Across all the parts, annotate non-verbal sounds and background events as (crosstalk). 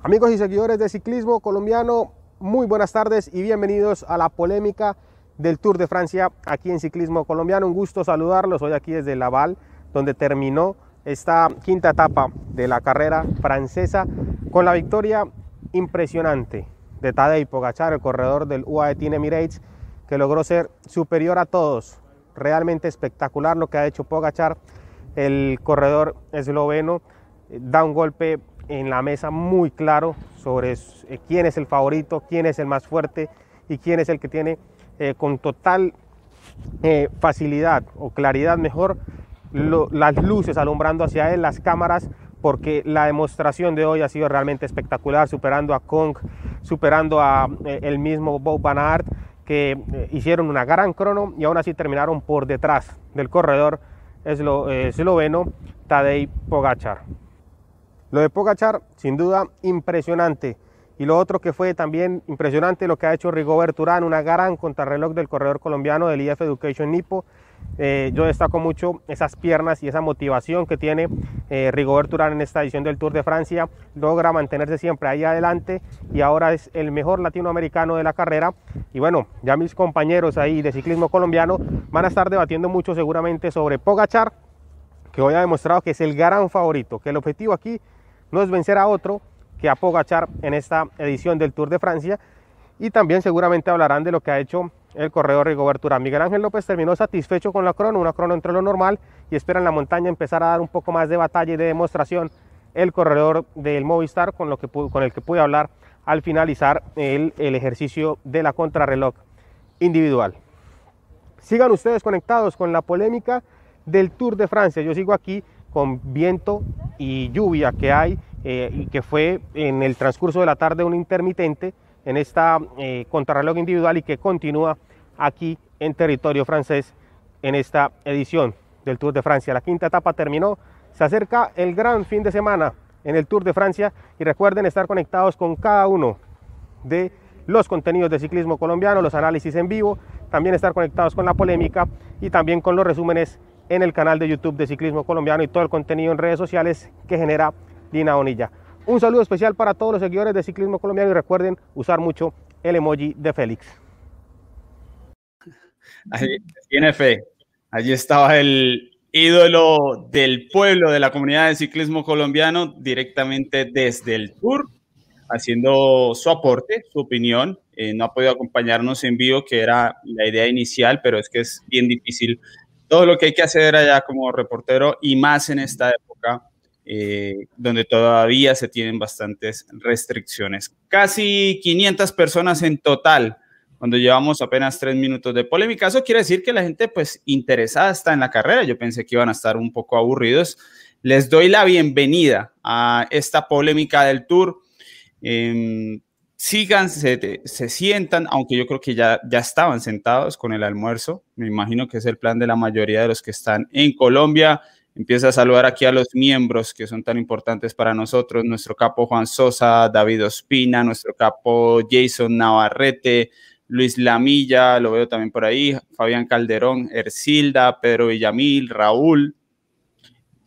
Amigos y seguidores de ciclismo colombiano, muy buenas tardes y bienvenidos a la polémica del Tour de Francia aquí en Ciclismo Colombiano. Un gusto saludarlos hoy aquí desde Laval, donde terminó esta quinta etapa de la carrera francesa con la victoria impresionante de Tadej Pogacar, el corredor del UAE Team Emirates, que logró ser superior a todos. Realmente espectacular lo que ha hecho Pogachar, el corredor esloveno, da un golpe en la mesa muy claro sobre eh, quién es el favorito, quién es el más fuerte y quién es el que tiene eh, con total eh, facilidad o claridad mejor las luces alumbrando hacia él, las cámaras, porque la demostración de hoy ha sido realmente espectacular, superando a Kong, superando a el mismo Bob Van que hicieron una gran crono y aún así terminaron por detrás del corredor esloveno Tadej Pogachar. Lo de Pogachar, sin duda, impresionante. Y lo otro que fue también impresionante, lo que ha hecho Rigobert Urán, una gran contrarreloj del corredor colombiano del IF Education Nipo. Eh, yo destaco mucho esas piernas y esa motivación que tiene eh, Rigobert Urán en esta edición del Tour de Francia. Logra mantenerse siempre ahí adelante y ahora es el mejor latinoamericano de la carrera. Y bueno, ya mis compañeros ahí de ciclismo colombiano van a estar debatiendo mucho seguramente sobre Pogachar, que hoy ha demostrado que es el gran favorito, que el objetivo aquí no es vencer a otro que a Pogachar en esta edición del Tour de Francia y también seguramente hablarán de lo que ha hecho el corredor Rigobert Urán. Miguel Ángel López terminó satisfecho con la crono, una crono entre lo normal y espera en la montaña empezar a dar un poco más de batalla y de demostración el corredor del Movistar con, lo que, con el que pude hablar al finalizar el, el ejercicio de la contrarreloj individual. Sigan ustedes conectados con la polémica del Tour de Francia. Yo sigo aquí con viento y lluvia que hay eh, y que fue en el transcurso de la tarde un intermitente en esta eh, contrarreloj individual y que continúa aquí en territorio francés en esta edición del Tour de Francia. La quinta etapa terminó, se acerca el gran fin de semana en el Tour de Francia y recuerden estar conectados con cada uno de los contenidos de ciclismo colombiano, los análisis en vivo, también estar conectados con la polémica y también con los resúmenes en el canal de YouTube de Ciclismo Colombiano y todo el contenido en redes sociales que genera Dina Bonilla. Un saludo especial para todos los seguidores de Ciclismo Colombiano y recuerden usar mucho el emoji de Félix. tiene fe. Allí estaba el ídolo del pueblo, de la comunidad de ciclismo colombiano, directamente desde el Tour, haciendo su aporte, su opinión. Eh, no ha podido acompañarnos en vivo, que era la idea inicial, pero es que es bien difícil todo lo que hay que hacer allá como reportero y más en esta época eh, donde todavía se tienen bastantes restricciones. Casi 500 personas en total cuando llevamos apenas tres minutos de polémica. Eso quiere decir que la gente pues interesada está en la carrera. Yo pensé que iban a estar un poco aburridos. Les doy la bienvenida a esta polémica del tour. Eh, sigan, se, sientan, aunque yo creo que ya, ya estaban sentados con el almuerzo. Me imagino que es el plan de la mayoría de los que están en Colombia. Empieza a saludar aquí a los miembros que son tan importantes para nosotros, nuestro capo Juan Sosa, David Ospina, nuestro capo Jason Navarrete, Luis Lamilla, lo veo también por ahí, Fabián Calderón, Ercilda, Pedro Villamil, Raúl,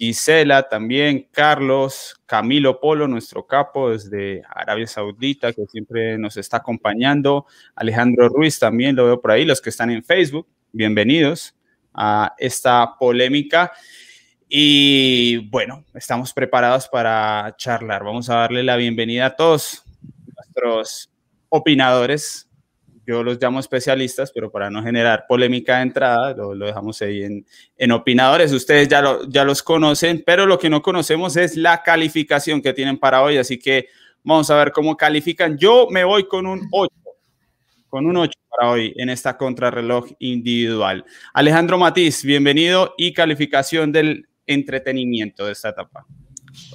Gisela también, Carlos, Camilo Polo, nuestro capo desde Arabia Saudita, que siempre nos está acompañando, Alejandro Ruiz también lo veo por ahí, los que están en Facebook, bienvenidos a esta polémica. Y bueno, estamos preparados para charlar. Vamos a darle la bienvenida a todos nuestros opinadores yo los llamo especialistas, pero para no generar polémica de entrada, lo, dejamos ahí en, en, opinadores. Ustedes ya, lo, ya los conocen, pero lo que no conocemos es la calificación que tienen para hoy, así que vamos a ver cómo califican. Yo me voy con un 8, con un 8 para hoy en esta contrarreloj individual. Alejandro Matiz, bienvenido y calificación del entretenimiento de esta etapa.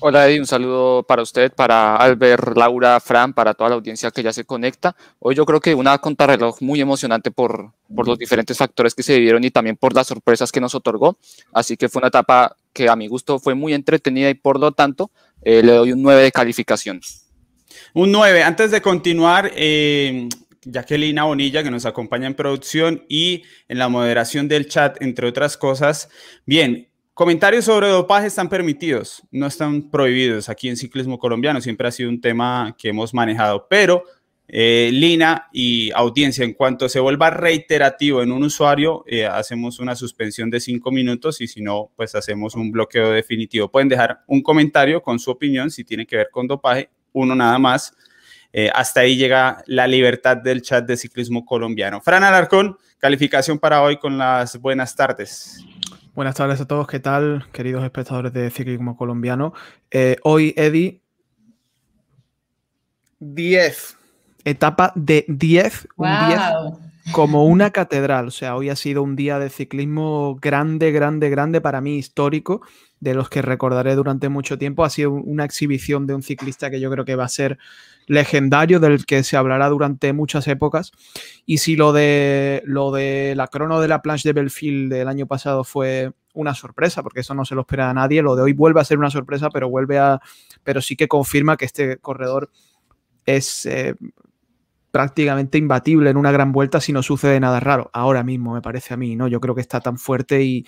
Hola Eddie, un saludo para usted, para Albert, Laura, Fran, para toda la audiencia que ya se conecta. Hoy yo creo que una contrarreloj muy emocionante por, por los diferentes factores que se vivieron y también por las sorpresas que nos otorgó. Así que fue una etapa que a mi gusto fue muy entretenida y por lo tanto eh, le doy un 9 de calificación. Un 9. Antes de continuar, eh, Jacqueline Bonilla, que nos acompaña en producción y en la moderación del chat, entre otras cosas. Bien, Comentarios sobre dopaje están permitidos, no están prohibidos aquí en ciclismo colombiano, siempre ha sido un tema que hemos manejado, pero eh, Lina y audiencia, en cuanto se vuelva reiterativo en un usuario, eh, hacemos una suspensión de cinco minutos y si no, pues hacemos un bloqueo definitivo. Pueden dejar un comentario con su opinión si tiene que ver con dopaje, uno nada más. Eh, hasta ahí llega la libertad del chat de ciclismo colombiano. Fran Alarcón, calificación para hoy con las buenas tardes. Buenas tardes a todos, ¿qué tal, queridos espectadores de ciclismo colombiano? Eh, hoy, Eddie, 10. Etapa de 10. Un 10 como una catedral. O sea, hoy ha sido un día de ciclismo grande, grande, grande, para mí histórico, de los que recordaré durante mucho tiempo. Ha sido una exhibición de un ciclista que yo creo que va a ser legendario del que se hablará durante muchas épocas. Y si lo de, lo de la crono de la planche de Belfield del año pasado fue una sorpresa, porque eso no se lo espera a nadie, lo de hoy vuelve a ser una sorpresa, pero vuelve a. pero sí que confirma que este corredor es eh, prácticamente imbatible en una gran vuelta si no sucede nada raro. Ahora mismo, me parece a mí, ¿no? Yo creo que está tan fuerte y,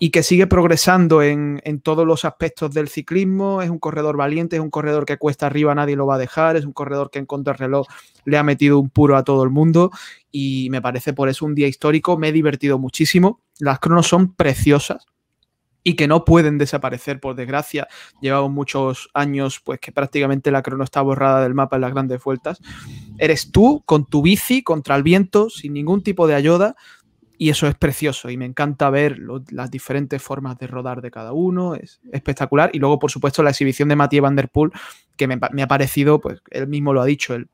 y que sigue progresando en, todos los aspectos del ciclismo. Es un corredor valiente, es un corredor que cuesta arriba, nadie lo va a dejar, es un corredor que en contrarreloj le ha metido un puro a todo el mundo y me parece por eso un día histórico. Me he divertido muchísimo. Las cronos son preciosas y que no pueden desaparecer, por desgracia. Llevamos muchos años, pues que prácticamente la crono está borrada del mapa en las grandes vueltas. Eres tú con tu bici contra el viento, sin ningún tipo de ayuda, y eso es precioso y me encanta ver las diferentes formas de rodar de cada uno, es espectacular. Y luego, por supuesto, la exhibición de Mathieu Van Der Poel, que me, ha parecido, pues él mismo lo ha dicho, el,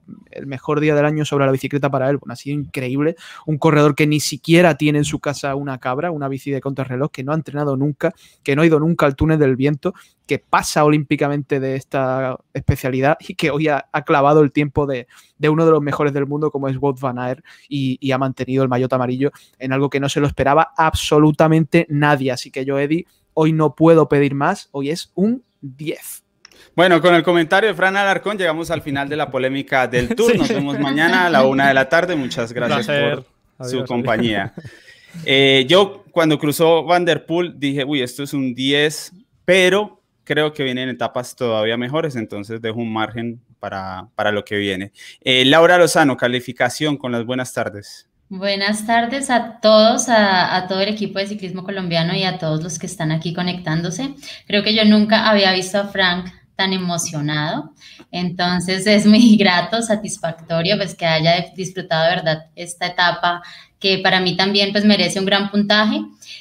mejor día del año sobre la bicicleta para él. Bueno, ha sido increíble. Un corredor que ni siquiera tiene en su casa una cabra, una bici de contrarreloj, que no ha entrenado nunca, que no ha ido nunca al túnel del viento, que pasa olímpicamente de esta especialidad y que hoy ha, clavado el tiempo de, uno de los mejores del mundo como es Wout van Aert y, ha mantenido el maillot amarillo en algo que no se lo esperaba absolutamente nadie. Así que yo, Eddie, hoy no puedo pedir más, hoy es un 10. Bueno, con el comentario de Fran Alarcón llegamos al final de la polémica del (laughs) tour. Nos vemos mañana a la una de la tarde. Muchas gracias por su compañía. (laughs) Eh, yo cuando cruzó Van Der Poel dije, uy, esto es un 10, pero creo que vienen etapas todavía mejores, entonces dejo un margen para, para lo que viene. Eh, Laura Lozano, calificación con las buenas tardes. Buenas tardes a todos, a, a, todo el equipo de ciclismo colombiano y a todos los que están aquí conectándose. Creo que yo nunca había visto a Frank tan emocionado, entonces es muy (laughs) grato, satisfactorio, pues que haya disfrutado de verdad esta etapa que para mí también pues merece un gran puntaje.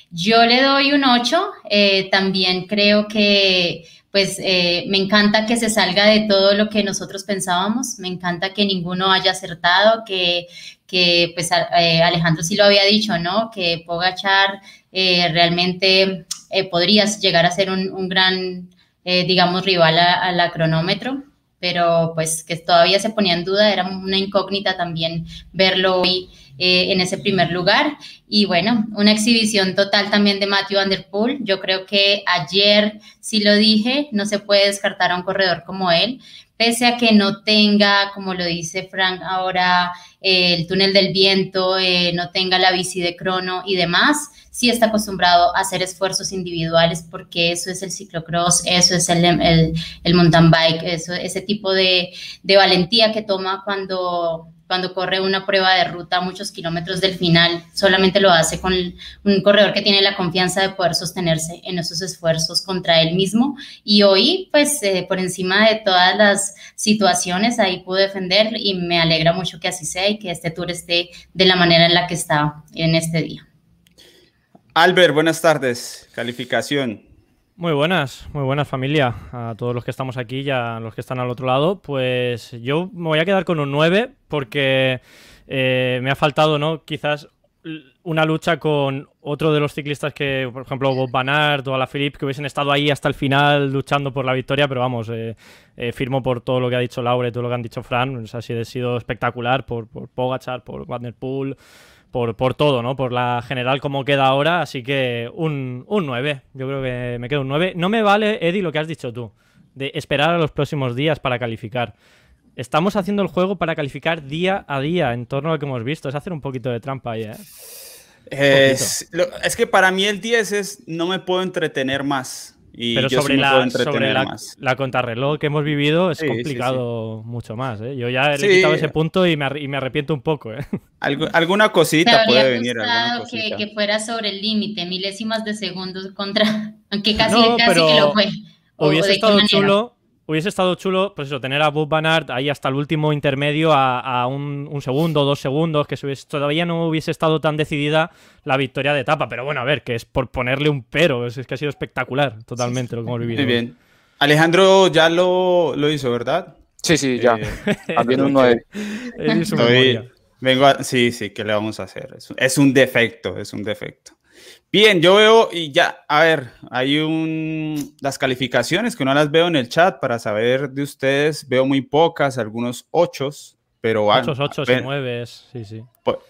Yo le doy un 8, eh, también creo que pues eh, me encanta que se salga de todo lo que nosotros pensábamos, me encanta que ninguno haya acertado, que, que pues eh, Alejandro sí lo había dicho, ¿no? Que Pogachar realmente podrías llegar a ser un, gran, digamos, rival a, la cronómetro, pero pues que todavía se ponía en duda, era una incógnita también verlo hoy eh, en ese primer lugar. Y bueno, una exhibición total también de Matthew Van. Yo creo que ayer, sí lo dije, no se puede descartar a un corredor como él, pese a que no tenga, como lo dice Frank ahora, eh, el túnel del viento, eh, no tenga la bici de crono y demás, sí está acostumbrado a hacer esfuerzos individuales porque eso es el ciclocross, eso es el, el, mountain bike, eso, ese tipo de, de valentía que toma cuando cuando corre una prueba de ruta a muchos kilómetros del final, solamente lo hace con un corredor que tiene la confianza de poder sostenerse en esos esfuerzos contra él mismo. Y hoy, pues, eh, por encima de todas las situaciones, ahí pudo defender y me alegra mucho que así sea y que este tour esté de la manera en la que está en este día. Albert, buenas tardes. Calificación. Muy buenas, muy buenas familia, a todos los que estamos aquí y a los que están al otro lado. Pues yo me voy a quedar con un 9 porque eh, me ha faltado, ¿no? Quizás una lucha con otro de los ciclistas que, por ejemplo, Bob Van Aert o Alaphilippe, que hubiesen estado ahí hasta el final luchando por la victoria, pero vamos, eh, eh, firmo por todo lo que ha dicho Laura y todo lo que han dicho Fran, o sea, ha sido espectacular por, por Pogachar, por Van Der Poel, por, por todo, ¿no? Por la general como queda ahora, así que un, un 9, yo creo que me quedo un 9. No me vale, Eddie, lo que has dicho tú, de esperar a los próximos días para calificar. Estamos haciendo el juego para calificar día a día en torno a lo que hemos visto. Es hacer un poquito de trampa ahí, ¿eh? Es, es que para mí el 10 es no me puedo entretener más. Pero sobre, la, sobre la, contrarreloj que hemos vivido es complicado mucho más. ¿eh? Yo ya le he quitado ese punto y me, y me arrepiento un poco. ¿eh? alguna cosita puede venir. Que, que, fuera sobre el límite, milésimas de segundos contra. (laughs) Aunque casi, casi que lo fue. Hubiese estado chulo hubiese estado chulo, pues eso, tener a Bob Van ahí hasta el último intermedio a, un, segundo, dos segundos, que todavía no hubiese estado tan decidida la victoria de etapa. Pero bueno, a ver, que es por ponerle un pero, es, que ha sido espectacular totalmente lo que hemos vivido. Muy bien. Alejandro ya lo, hizo, ¿verdad? Sí, sí, ya. Eh, (laughs) También un 9. Vengo a... Sí, sí, ¿qué le vamos a hacer? es un defecto, es un defecto. Bien, yo veo y ya, a ver, hay un, las calificaciones que no las veo en el chat para saber de ustedes, veo muy pocas, algunos ochos, pero ochos, ochos y nueves, sí, sí.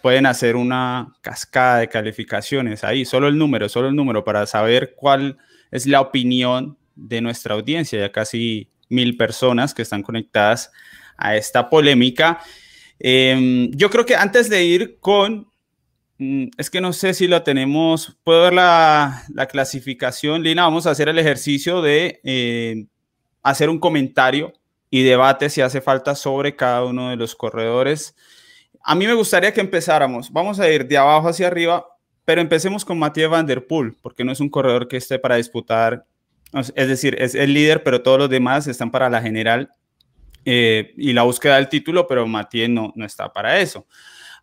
Pueden hacer una cascada de calificaciones ahí, solo el número, solo el número para saber cuál es la opinión de nuestra audiencia, ya casi mil personas que están conectadas a esta polémica. Em, yo creo que antes de ir con es que no sé si lo tenemos. Puedo ver la, clasificación. Lina, vamos a hacer el ejercicio de eh, hacer un comentario y debate si hace falta sobre cada uno de los corredores. A mí me gustaría que empezáramos. Vamos a ir de abajo hacia arriba, pero empecemos con Mathieu Van Der Poel, porque no es un corredor que esté para disputar. Es decir, es el líder, pero todos los demás están para la general eh, y la búsqueda del título, pero Mathieu no, no está para eso.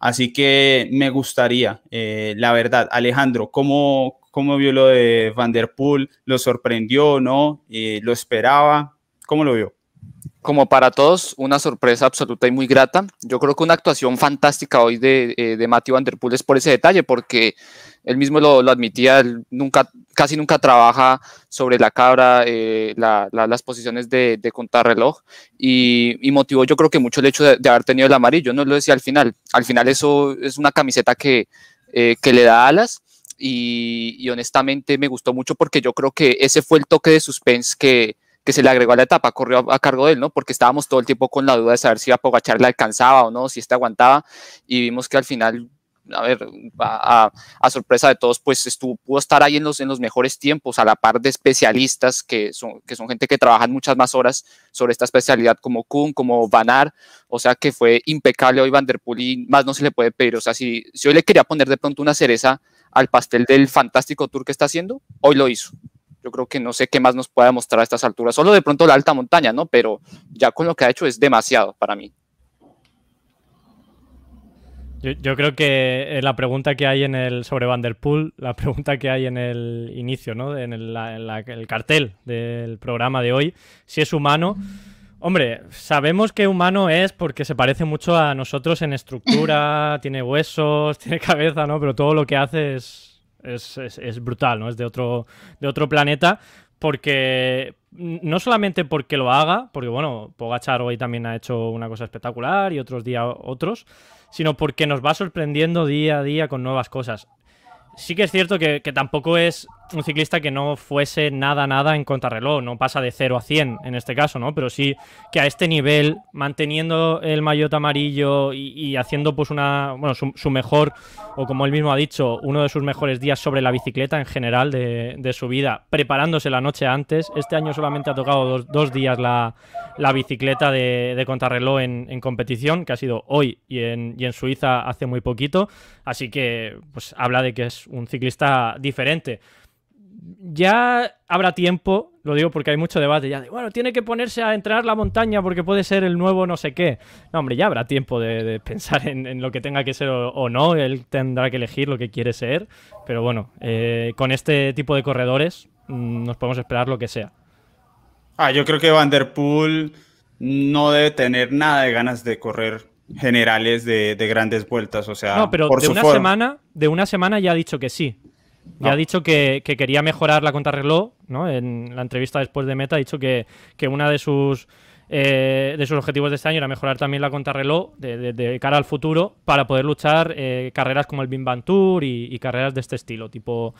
Así que me gustaría, eh, la verdad, Alejandro, ¿cómo, ¿cómo vio lo de Van Der Poel? ¿Lo sorprendió, no? Eh, ¿Lo esperaba? ¿Cómo lo vio? Como para todos, una sorpresa absoluta y muy grata. Yo creo que una actuación fantástica hoy de, eh, de Matthew Van Der Poel es por ese detalle, porque él mismo lo, admitía, nunca, casi nunca trabaja sobre la cabra, eh, las posiciones de, de contrarreloj y, y, motivó yo creo que mucho el hecho de, haber tenido el amarillo, no lo decía al final, al final eso es una camiseta que, eh, que le da alas y, honestamente me gustó mucho porque yo creo que ese fue el toque de suspense que, que se le agregó a la etapa, corrió a, cargo de él, ¿no? Porque estábamos todo el tiempo con la duda de saber si a Pogachar le alcanzaba o no, si este aguantaba y vimos que al final a a, sorpresa de todos, pues estuvo, pudo estar ahí en los, en los mejores tiempos, a la par de especialistas que son, que son gente que trabajan muchas más horas sobre esta especialidad, como Kuhn, como Vanar, o sea que fue impecable hoy Van Der Poel y más no se le puede pedir, o sea, si, si hoy le quería poner de pronto una cereza al pastel del fantástico tour que está haciendo, hoy lo hizo. Yo creo que no sé qué más nos puede mostrar a estas alturas, solo de pronto la alta montaña, ¿no? Pero ya con lo que ha hecho es demasiado para mí. Yo, creo que eh, la pregunta que hay en el sobre Vanderpool, la pregunta que hay en el inicio, ¿no? En el, cartel del programa de hoy, si es humano. Hombre, sabemos que humano es porque se parece mucho a nosotros en estructura, (laughs) tiene huesos, tiene cabeza, ¿no? Pero todo lo que hace es, es, brutal, ¿no? Es de otro, de otro planeta porque no solamente porque lo haga, porque bueno, Pogachar hoy también ha hecho una cosa espectacular y otros días otros, sino porque nos va sorprendiendo día a día con nuevas cosas. Sí que es cierto que, tampoco es un ciclista que no fuese nada, nada en contrarreloj, no pasa de 0 a 100 en este caso, ¿no? Pero sí que a este nivel, manteniendo el maillot amarillo y, haciendo pues una, bueno, su, mejor, o como él mismo ha dicho, uno de sus mejores días sobre la bicicleta en general de, su vida, preparándose la noche antes. Este año solamente ha tocado dos, días la, bicicleta de, contrarreloj en, competición, que ha sido hoy y en, y en Suiza hace muy poquito, así que pues habla de que es un ciclista diferente ya habrá tiempo, lo digo porque hay mucho debate ya de, bueno, tiene que ponerse a entrenar la montaña porque puede ser el nuevo no sé qué. No, hombre, ya habrá tiempo de, pensar en, lo que tenga que ser o, no, él tendrá que elegir lo que quiere ser, pero bueno, eh, con este tipo de corredores mm, nos podemos esperar lo que sea. Ah, yo creo que Van Der Poel no debe tener nada de ganas de correr generales de, grandes vueltas, o sea, no, pero de una semana, de una semana ya ha dicho que sí. Ya ha dicho que, quería mejorar la contrarreloj, ¿no? En la entrevista después de Meta ha dicho que, que una de sus eh, de sus objetivos de este año era mejorar también la contrarreloj de, cara al futuro para poder luchar eh, carreras como el Bim Tour y, carreras de este estilo, tipo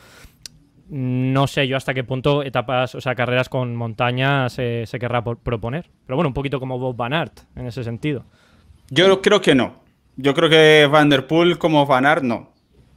no sé yo hasta qué punto etapas, o sea, carreras con montaña se, querrá proponer. Pero bueno, un poquito como Bob Van Aert en ese sentido. Yo creo que no. Yo creo que Van Der Poel como Van Aert no.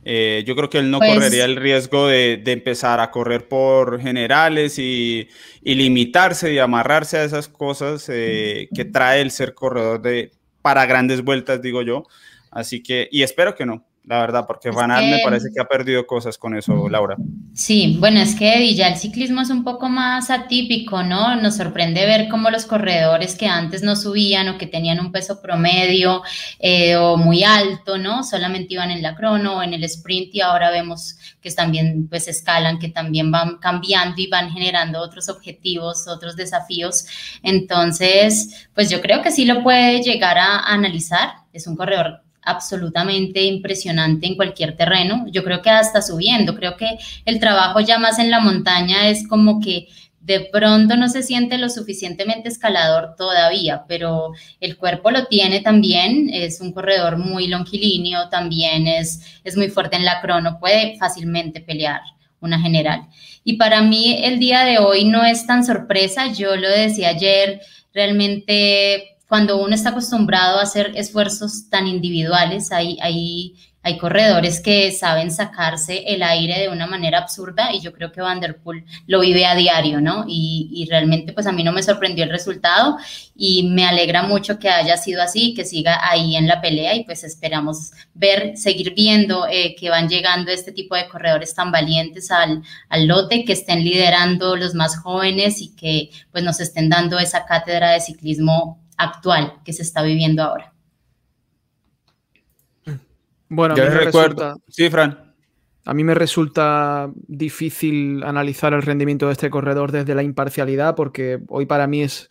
Eh, yo creo que él no pues correría el riesgo de, empezar a correr por generales y, limitarse y amarrarse a esas cosas eh, que trae el ser corredor de, para grandes vueltas, digo yo. Así que, y espero que no, la verdad, porque Van Aert me parece que ha perdido cosas con eso, Laura. Sí, bueno, es que ya el ciclismo es un poco más atípico, ¿no? Nos sorprende ver cómo los corredores que antes no subían o que tenían un peso promedio eh, o muy alto, ¿no? Solamente iban en la crono o en el sprint y ahora vemos que también pues escalan, que también van cambiando y van generando otros objetivos, otros desafíos. Entonces, pues yo creo que sí lo puede llegar a analizar. Es un corredor absolutamente impresionante en cualquier terreno. Yo creo que hasta subiendo, creo que el trabajo ya más en la montaña es como que de pronto no se siente lo suficientemente escalador todavía, pero el cuerpo lo tiene también, es un corredor muy longilíneo, también es, es muy fuerte en la crono, puede fácilmente pelear una general. Y para mí el día de hoy no es tan sorpresa, yo lo decía ayer, realmente cuando uno está acostumbrado a hacer esfuerzos tan individuales, hay, hay, hay corredores que saben sacarse el aire de una manera absurda y yo creo que Vanderpool lo vive a diario, ¿no? Y, y, realmente pues a mí no me sorprendió el resultado y me alegra mucho que haya sido así, que siga ahí en la pelea y pues esperamos ver, seguir viendo eh, que van llegando este tipo de corredores tan valientes al, al lote, que estén liderando los más jóvenes y que pues nos estén dando esa cátedra de ciclismo actual que se está viviendo ahora. Bueno, me resulta, sí, Fran. A mí me resulta difícil analizar el rendimiento de este corredor desde la imparcialidad porque hoy para mí es,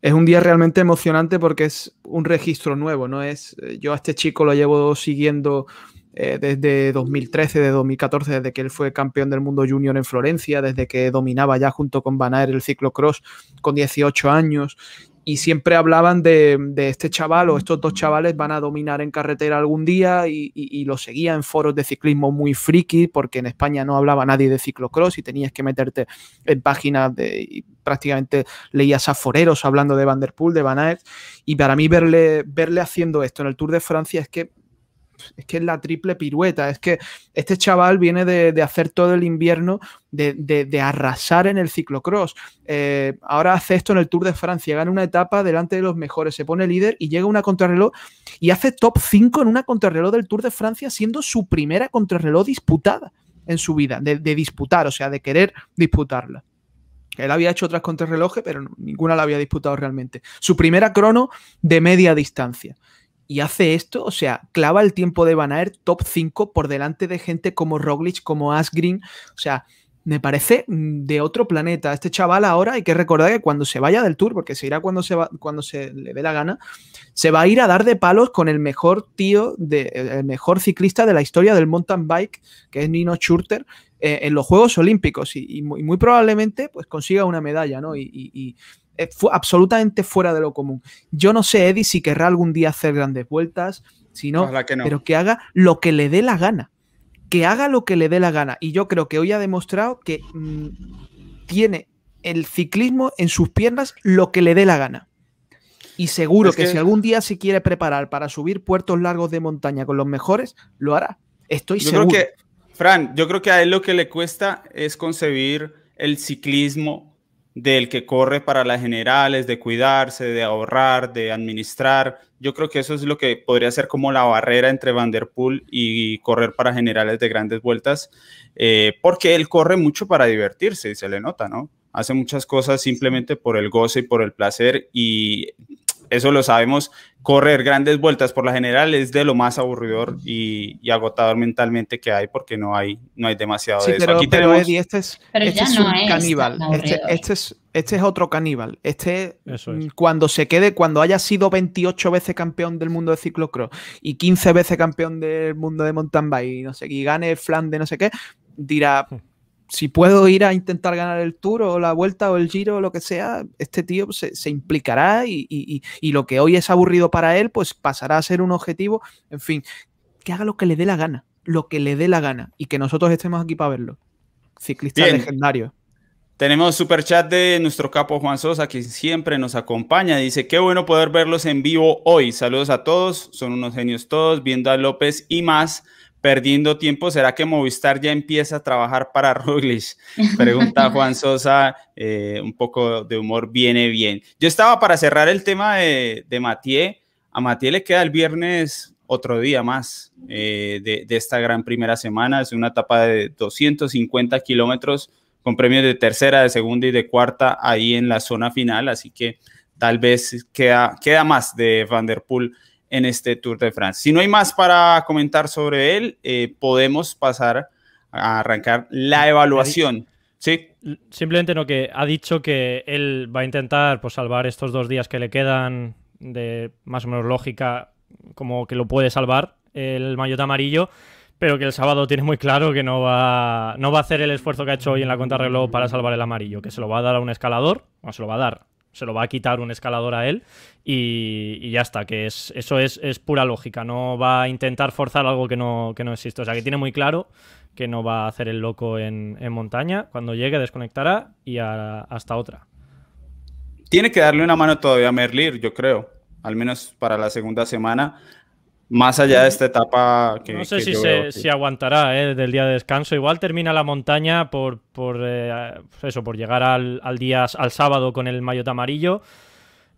es un día realmente emocionante porque es un registro nuevo, ¿no? Es, yo a este chico lo llevo siguiendo eh, desde 2013, de 2014, desde que él fue campeón del mundo junior en Florencia, desde que dominaba ya junto con Van Aert el ciclocross con 18 años y siempre hablaban de, este chaval o estos dos chavales van a dominar en carretera algún día y, lo seguía en foros de ciclismo muy friki porque en España no hablaba nadie de ciclocross y tenías que meterte en páginas de y prácticamente leías a foreros hablando de Van Der Poel, de Van Aert. Y para mí verle, verle haciendo esto en el Tour de Francia es que es que es la triple pirueta, es que este chaval viene de, hacer todo el invierno, de, arrasar en el ciclocross. Eh, ahora hace esto en el Tour de Francia, gana una etapa delante de los mejores, se pone líder y llega una contrarreloj y hace top 5 en una contrarreloj del Tour de Francia, siendo su primera contrarreloj disputada en su vida, de, disputar, o sea, de querer disputarla. Él había hecho otras contrarrelojes, pero ninguna la había disputado realmente. Su primera crono de media distancia y hace esto, o sea, clava el tiempo de Van Aert top 5 por delante de gente como Roglic, como Asgreen, o sea, me parece mm, de otro planeta. Este chaval ahora hay que recordar que cuando se vaya del tour, porque se irá cuando se, va, cuando se le dé la gana, se va a ir a dar de palos con el mejor tío, el mejor ciclista de la historia del mountain bike, que es Nino Schurter, eh, en los Juegos Olímpicos y, muy, probablemente pues consiga una medalla, ¿no? y, fue absolutamente fuera de lo común. Yo no sé, Eddie, si querrá algún día hacer grandes vueltas, si no, pero que haga lo que le dé la gana. Que haga lo que le dé la gana. Y yo creo que hoy ha demostrado que mm, tiene el ciclismo en sus piernas lo que le dé la gana. Y seguro que, si algún día se quiere preparar para subir puertos largos de montaña con los mejores, lo hará. Estoy seguro. que, Fran, yo creo que a él lo que le cuesta es concebir el ciclismo del que corre para las generales, de cuidarse, de ahorrar, de administrar. Yo creo que eso es lo que podría ser como la barrera entre Vanderpool y correr para generales de grandes vueltas, eh, porque él corre mucho para divertirse y se le nota, ¿no? Hace muchas cosas simplemente por el goce y por el placer y eso lo sabemos, correr grandes vueltas por la general es de lo más aburridor y, agotador mentalmente que hay porque no hay, no hay demasiado de eso. Aquí tenemos... Eddie, este es, este es un caníbal. Este, este, es, este es otro caníbal. Este, mm, cuando se quede, cuando haya sido 28 veces campeón del mundo de ciclocross y 15 veces campeón del mundo de mountain bike y no sé, y gane Flan de no sé qué, dirá, hmm si puedo ir a intentar ganar el Tour o la Vuelta o el Giro o lo que sea, este tío se, implicará y, lo que hoy es aburrido para él, pues pasará a ser un objetivo. En fin, que haga lo que le dé la gana, lo que le dé la gana y que nosotros estemos aquí para verlo. Ciclista legendario. Tenemos super chat de nuestro capo Juan Sosa, que siempre nos acompaña. Dice, qué bueno poder verlos en vivo hoy. Saludos a todos, son unos genios todos, viendo a López y más perdiendo tiempo. ¿Será que Movistar ya empieza a trabajar para (laughs) Roglic? Pregunta (laughs) Juan Sosa, eh, un poco de humor viene bien. Yo estaba para cerrar el tema de, de Mathieu. A Mathieu le queda el viernes otro día más eh, de, de, esta gran primera semana. Es una etapa de 250 kilómetros con premios de tercera, de segunda y de cuarta ahí en la zona final. Así que tal vez queda, queda más de Van Der Poel en este Tour de France. Si no hay más para comentar sobre él, eh, podemos pasar a arrancar la evaluación. Sí. Simplemente no que ha dicho que él va a intentar pues, salvar estos dos días que le quedan de más o menos lógica, como que lo puede salvar el maillot amarillo, pero que el sábado tiene muy claro que no va, no va a hacer el esfuerzo que ha hecho hoy en la contrarreloj para salvar el amarillo, que se lo va a dar a un escalador, o se lo va a dar se lo va a quitar un escalador a él y, ya está, que es, eso es, pura lógica, no va a intentar forzar algo que no, que no existe, o sea que tiene muy claro que no va a hacer el loco en, montaña, cuando llegue desconectará y hasta otra. Tiene que darle una mano todavía a Merlir, yo creo, al menos para la segunda semana, más allá de esta etapa que... No sé si, se, aguantará ¿eh? del día de descanso. Igual termina la montaña por, por eh, eso, por llegar al, día, al sábado con el maillot amarillo.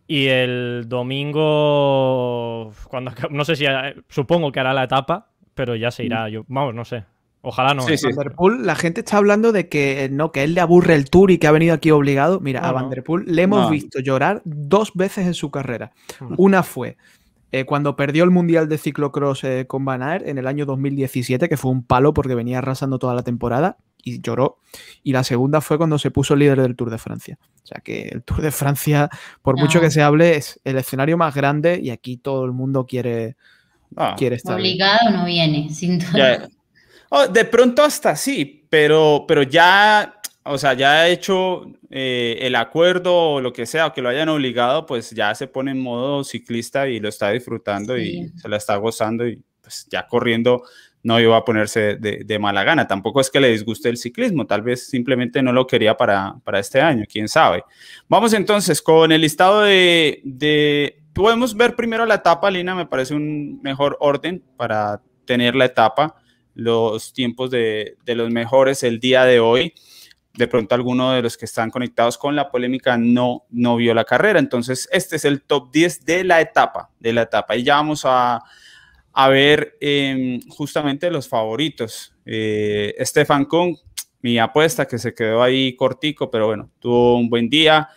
Y el domingo, cuando no sé si eh, supongo que hará la etapa, pero ya se irá. Yo, vamos, no sé. Ojalá no. Sí, sí. la gente está hablando de que no, que él le aburre el tour y que ha venido aquí obligado. Mira, a Van Der Poel le hemos visto llorar dos veces en su carrera. Mm. Una fue eh, cuando perdió el Mundial de Ciclocross eh, con Van Aert en el año 2017, que fue un palo porque venía arrasando toda la temporada y lloró. Y la segunda fue cuando se puso líder del Tour de Francia. O sea que el Tour de Francia, por mucho que se hable, es el escenario más grande y aquí todo el mundo quiere, ah. quiere estar. Obligado no viene, sin duda. Oh, de pronto hasta sí, pero, pero ya o sea, ya ha hecho eh, el acuerdo o lo que sea, o que lo hayan obligado, pues ya se pone en modo ciclista y lo está disfrutando y se la está gozando y pues ya corriendo no iba a ponerse de, mala gana. Tampoco es que le disguste el ciclismo, tal vez simplemente no lo quería para, para este año, quién sabe. Vamos entonces con el listado de, de, Podemos ver primero la etapa, Lina, me parece un mejor orden para tener la etapa, los tiempos de, de los mejores el día de hoy de pronto alguno de los que están conectados con la polémica no, no vio la carrera. Entonces, este es el top 10 de la etapa, de la etapa. Y ya vamos a, a ver em, justamente los favoritos. Eh, Stefan Kung, mi apuesta que se quedó ahí cortico, pero bueno, tuvo un buen día.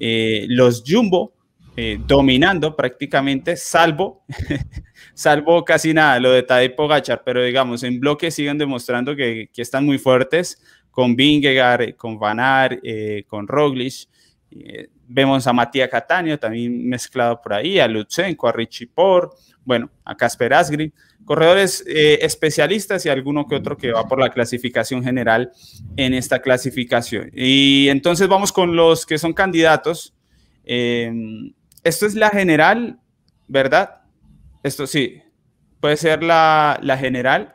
Eh, los Jumbo eh, dominando prácticamente, salvo, (laughs) salvo casi nada lo de Tadej Pogachar, pero digamos, en bloque siguen demostrando que, que están muy fuertes con Vingegaard, eh, con Van Aert, eh, con Roglic. Eh, vemos a Matías Catania también mezclado por ahí, a Lutsenko, a Richie Por, bueno, a Casper Asgrim. Corredores especialistas y alguno que otro que va por la clasificación general en esta clasificación. Y entonces vamos con los que son candidatos. esto es la general, ¿verdad? Esto sí, puede ser la, la general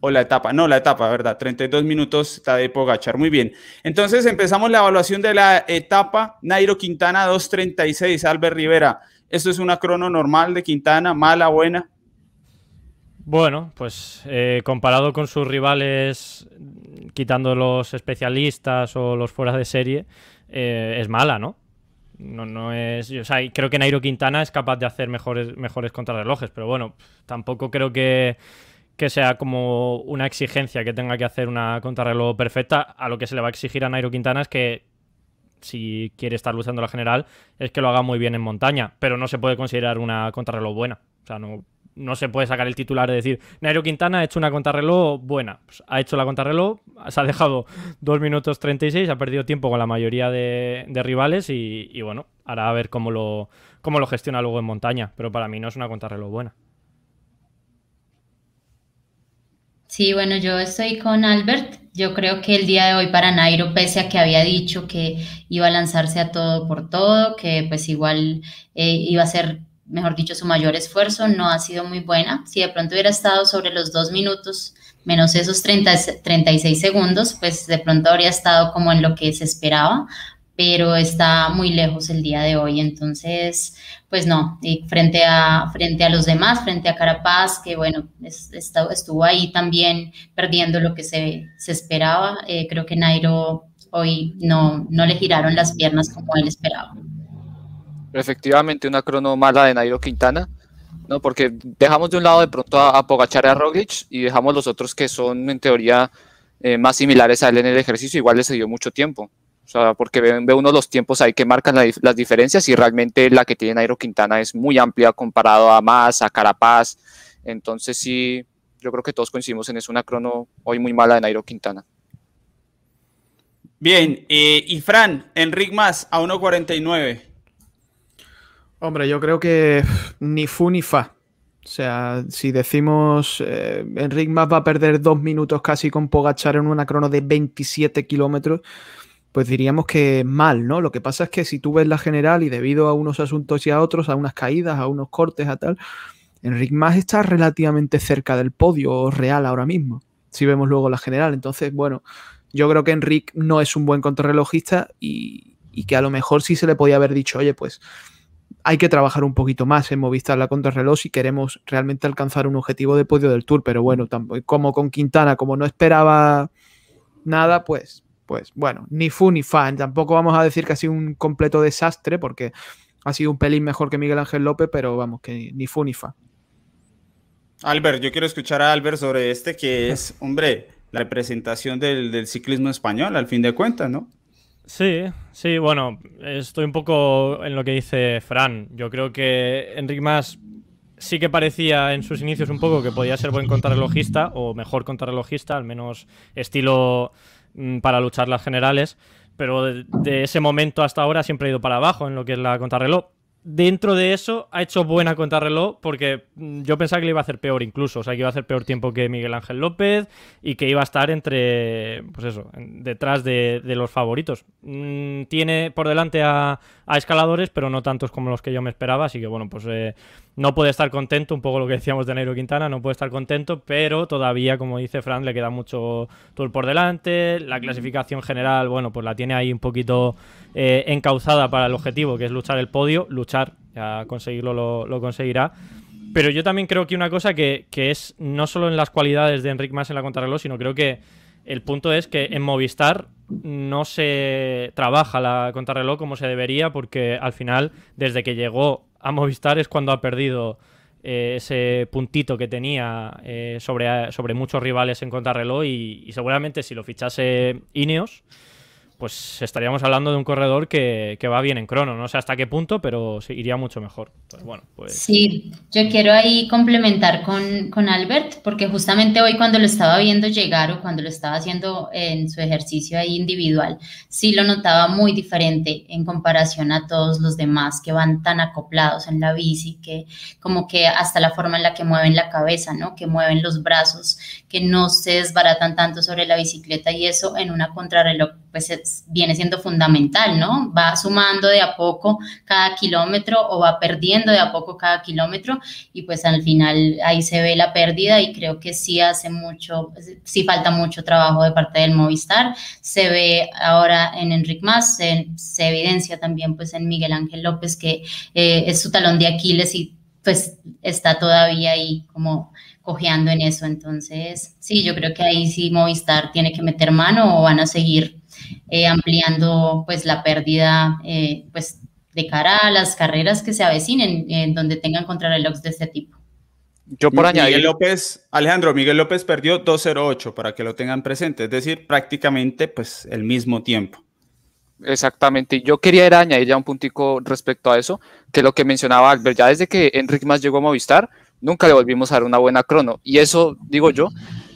o la etapa, no, la etapa, ¿verdad? 32 minutos Tadej Pogachar, muy bien. Entonces empezamos la evaluación de la etapa, Nairo Quintana 2.36, Albert Rivera. ¿Esto es una crono normal de Quintana, mala, buena? Bueno, pues eh, comparado con sus rivales, quitando los especialistas o los fuera de serie, eh, es mala, ¿no? No, no es. O sea, creo que Nairo Quintana es capaz de hacer mejores, mejores contrarrelojes, pero bueno, tampoco creo que que sea como una exigencia que tenga que hacer una contrarreloj perfecta. A lo que se le va a exigir a Nairo Quintana es que si quiere estar luchando la general, es que lo haga muy bien en montaña, pero no se puede considerar una contrarreloj buena. O sea, no, no se puede sacar el titular de decir, Nairo Quintana ha hecho una contrarreloj buena. Pues ha hecho la contrarreloj, se ha dejado 2 minutos 36, ha perdido tiempo con la mayoría de, rivales y, bueno, hará a ver cómo lo, cómo lo gestiona luego en montaña, pero para mí no es una contrarreloj buena. Sí, bueno, yo estoy con Albert. Yo creo que el día de hoy para Nairo, pese a que había dicho que iba a lanzarse a todo por todo, que pues igual eh, iba a ser, mejor dicho, su mayor esfuerzo, no ha sido muy buena. Si de pronto hubiera estado sobre los dos minutos, menos esos 30, 36 segundos, pues de pronto habría estado como en lo que se esperaba, pero está muy lejos el día de hoy. Entonces, pues no, frente a, frente a los demás, frente a Carapaz, que bueno, estuvo ahí también perdiendo lo que se, esperaba, eh, creo que Nairo hoy no, no le giraron las piernas como él esperaba. Efectivamente, una crono mala de Nairo Quintana, ¿no? porque dejamos de un lado de pronto a, a Pogachar y a Roglic y dejamos los otros que son en teoría eh, más similares a él en el ejercicio, igual les dio mucho tiempo. O sea, porque ve, ve uno los tiempos ahí que marcan las diferencias y realmente la que tiene Nairo Quintana es muy amplia comparado a Más, a Carapaz. Entonces sí, yo creo que todos coincidimos en eso, una crono hoy muy mala de Nairo Quintana. Bien, eh, y Fran, Enric Más a 1.49. Hombre, yo creo que ni fu ni fa. O sea, si decimos eh, Enric Mas va a perder dos minutos casi con Pogachar en una crono de 27 kilómetros, pues diríamos que mal, ¿no? Lo que pasa es que si tú ves la general y debido a unos asuntos y a otros, a unas caídas, a unos cortes, a tal, Enric Mas está relativamente cerca del podio real ahora mismo, si vemos luego la general. Entonces, bueno, yo creo que Enric no es un buen contrarrelojista y, y que a lo mejor sí se le podía haber dicho, oye, pues hay que trabajar un poquito más en Movistar la contrarreloj si queremos realmente alcanzar un objetivo de podio del Tour, pero bueno, como con Quintana, como no esperaba nada, pues pues bueno, ni fu ni fan. Tampoco vamos a decir que ha sido un completo desastre porque ha sido un pelín mejor que Miguel Ángel López, pero vamos, que ni fu ni fa. Albert, yo quiero escuchar a Albert sobre este que (laughs) es, hombre, la representación del, ciclismo español, al fin de cuentas, ¿no? Sí, sí, bueno, estoy un poco en lo que dice Fran. Yo creo que Enrique Mas sí que parecía en sus inicios un poco que podía ser buen contrarrelojista o mejor contrarrelojista, al menos estilo para luchar las generales, pero de, ese momento hasta ahora siempre ha ido para abajo en lo que es la contrarreloj dentro de eso ha hecho buena contrarreloj porque mm, yo pensaba que le iba a hacer peor incluso, o sea, que iba a hacer peor tiempo que Miguel Ángel López y que iba a estar entre, pues eso, detrás de, los favoritos. Mm, tiene por delante a, escaladores, pero no tantos como los que yo me esperaba, así que bueno, pues eh, no puede estar contento, un poco lo que decíamos de Nairo Quintana, no puede estar contento, pero todavía, como dice Fran, le queda mucho tour por delante, la clasificación general, bueno, pues la tiene ahí un poquito eh, encauzada para el objetivo, que es luchar el podio, luchar, ya conseguirlo lo, conseguirá. Pero yo también creo que una cosa que, es no solo en las cualidades de Enric Mas en la contrarreloj, sino creo que el punto es que en Movistar no se trabaja la contrarreloj como se debería, porque al final, desde que llegó a Movistar es cuando ha perdido eh, ese puntito que tenía eh, sobre, sobre muchos rivales en contrarreloj y, y seguramente si lo fichase Ineos pues estaríamos hablando de un corredor que, va bien en crono. No sé hasta qué punto, pero iría mucho mejor. Pues... Sí, yo quiero ahí complementar con, con, Albert, porque justamente hoy cuando lo estaba viendo llegar o cuando lo estaba haciendo en su ejercicio ahí individual, sí lo notaba muy diferente en comparación a todos los demás que van tan acoplados en la bici, que como que hasta la forma en la que mueven la cabeza, ¿no? Que mueven los brazos, que no se desbaratan tanto sobre la bicicleta y eso en una contrarreloj pues viene siendo fundamental, ¿no? Va sumando de a poco cada kilómetro o va perdiendo de a poco cada kilómetro y pues al final ahí se ve la pérdida y creo que sí hace mucho, sí falta mucho trabajo de parte del Movistar, se ve ahora en Enric Mas, se, evidencia también pues en Miguel Ángel López que eh, es su talón de Aquiles y pues está todavía ahí como cojeando en eso. Entonces, sí, yo creo que ahí sí Movistar tiene que meter mano o van a seguir eh, ampliando pues la pérdida eh, pues de cara a las carreras que se avecinen en donde tengan contrarrelojes de este tipo. Yo por añadir. Miguel López, Alejandro, Miguel López perdió 2.08 para que lo tengan presente, es decir, prácticamente pues el mismo tiempo. Exactamente. Yo quería ir añadir ya un puntico respecto a eso, que lo que mencionaba Albert, ya desde que Enrique Más llegó a Movistar, nunca le volvimos a dar una buena crono. Y eso, digo yo,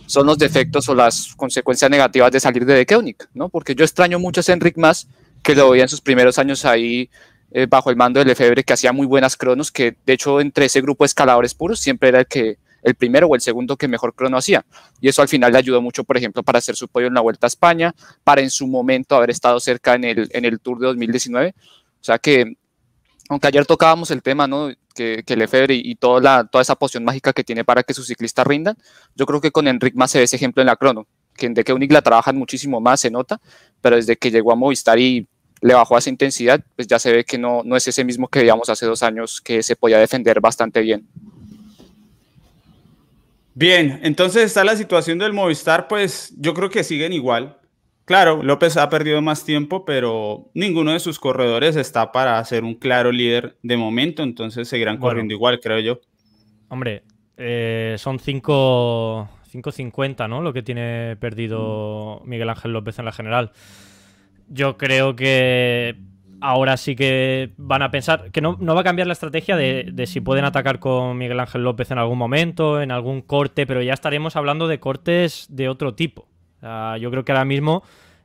son los defectos o las consecuencias negativas de salir de De ¿no? Porque yo extraño mucho a Enric Más, que lo veía en sus primeros años ahí eh, bajo el mando de Lefebvre, que hacía muy buenas cronos, que de hecho entre ese grupo de escaladores puros siempre era el que el primero o el segundo que mejor crono hacía. Y eso al final le ayudó mucho, por ejemplo, para hacer su pollo en la Vuelta a España, para en su momento haber estado cerca en el, en el Tour de 2019. O sea que, aunque ayer tocábamos el tema, ¿no? que, que Lefebvre y toda, la, toda esa poción mágica que tiene para que sus ciclistas rindan. Yo creo que con Enric más se ve ese ejemplo en la crono, que en De Keunig la trabajan muchísimo más, se nota, pero desde que llegó a Movistar y le bajó esa intensidad, pues ya se ve que no, no es ese mismo que veíamos hace dos años que se podía defender bastante bien. Bien, entonces está la situación del Movistar, pues yo creo que siguen igual. Claro, López ha perdido más tiempo, pero ninguno de sus corredores está para ser un claro líder de momento, entonces seguirán corriendo igual, creo yo. Hombre, eh, son 5.50, ¿no? Lo que tiene perdido Miguel Ángel López en la general. Yo creo que ahora sí que van a pensar que no, va a cambiar la estrategia de, si pueden atacar con Miguel Ángel López en algún momento, en algún corte, pero ya estaremos hablando de cortes de otro tipo. Yo creo que ahora mismo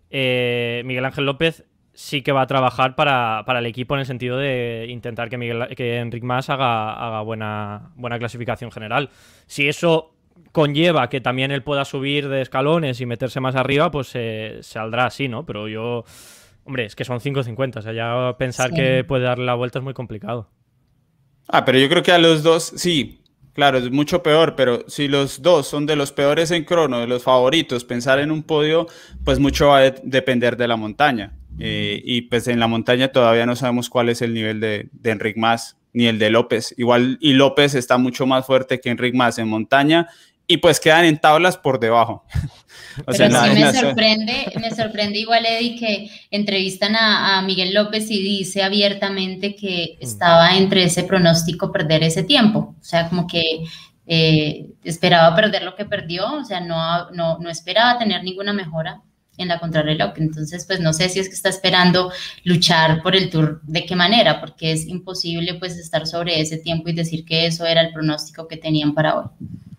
eh, Miguel Ángel López sí que va a trabajar para, el equipo en el sentido de intentar que, Miguel, que Enric Mas haga, haga buena, buena clasificación general. Si eso conlleva que también él pueda subir de escalones y meterse más arriba, pues se saldrá así, ¿no? Pero yo Hombre, es que son 5.50, o sea, ya pensar que puede darle la vuelta es muy complicado. Ah, pero yo creo que a los dos, sí, claro, es mucho peor, pero si los dos son de los peores en crono, de los favoritos, pensar en un podio, pues mucho va a depender de la montaña. Eh, y pues en la montaña todavía no sabemos cuál es el nivel de, de Enric Mas ni el de López. Igual, y López está mucho más fuerte que Enric Mas en montaña y pues quedan en tablas por debajo. (laughs) o sea, Pero sí me sorprende, me sorprende igual, Eddie, que entrevistan a, Miguel López y dice abiertamente que mm. estaba entre ese pronóstico perder ese tiempo. O sea, como que eh, esperaba perder lo que perdió, o sea, no, no, no esperaba tener ninguna mejora en la contrarreloj. Entonces, pues no sé si es que está esperando luchar por el tour, de qué manera, porque es imposible pues estar sobre ese tiempo y decir que eso era el pronóstico que tenían para hoy.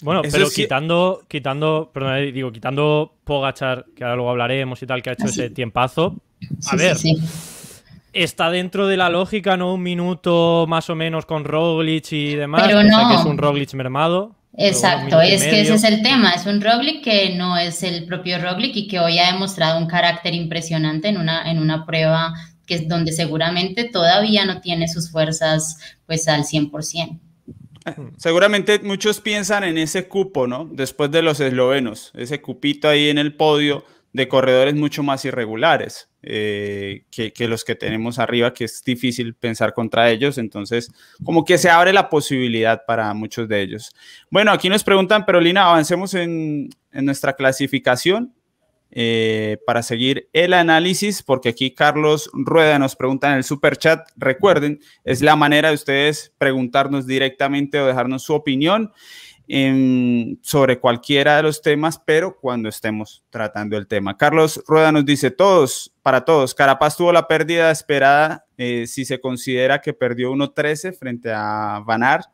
Bueno, pero quitando, quitando, perdón, digo, quitando Pogachar, que ahora luego hablaremos y tal, que ha hecho ah, ese tiempazo. A ver, está dentro de la lógica, ¿no? Un minuto más o menos con Roglic y demás. Pero no. que es un Roglic mermado. Exacto, es que ese es el tema, es un Roglic que no es el propio Roglic y que hoy ha demostrado un carácter impresionante en una, en una prueba que es donde seguramente todavía no tiene sus fuerzas pues al 100%. Seguramente muchos piensan en ese cupo, ¿no? Después de los eslovenos, ese cupito ahí en el podio de corredores mucho más irregulares eh, que, los que tenemos arriba, que es difícil pensar contra ellos. Entonces, como que se abre la posibilidad para muchos de ellos. Bueno, aquí nos preguntan, pero Lina, avancemos en, en nuestra clasificación. Eh, para seguir el análisis, porque aquí Carlos Rueda nos pregunta en el super chat. Recuerden, es la manera de ustedes preguntarnos directamente o dejarnos su opinión sobre cualquiera de los temas, pero cuando estemos tratando el tema. Carlos Rueda nos dice, todos, para todos, Carapaz tuvo la pérdida esperada eh, si se considera que perdió 1.13 frente a Vanar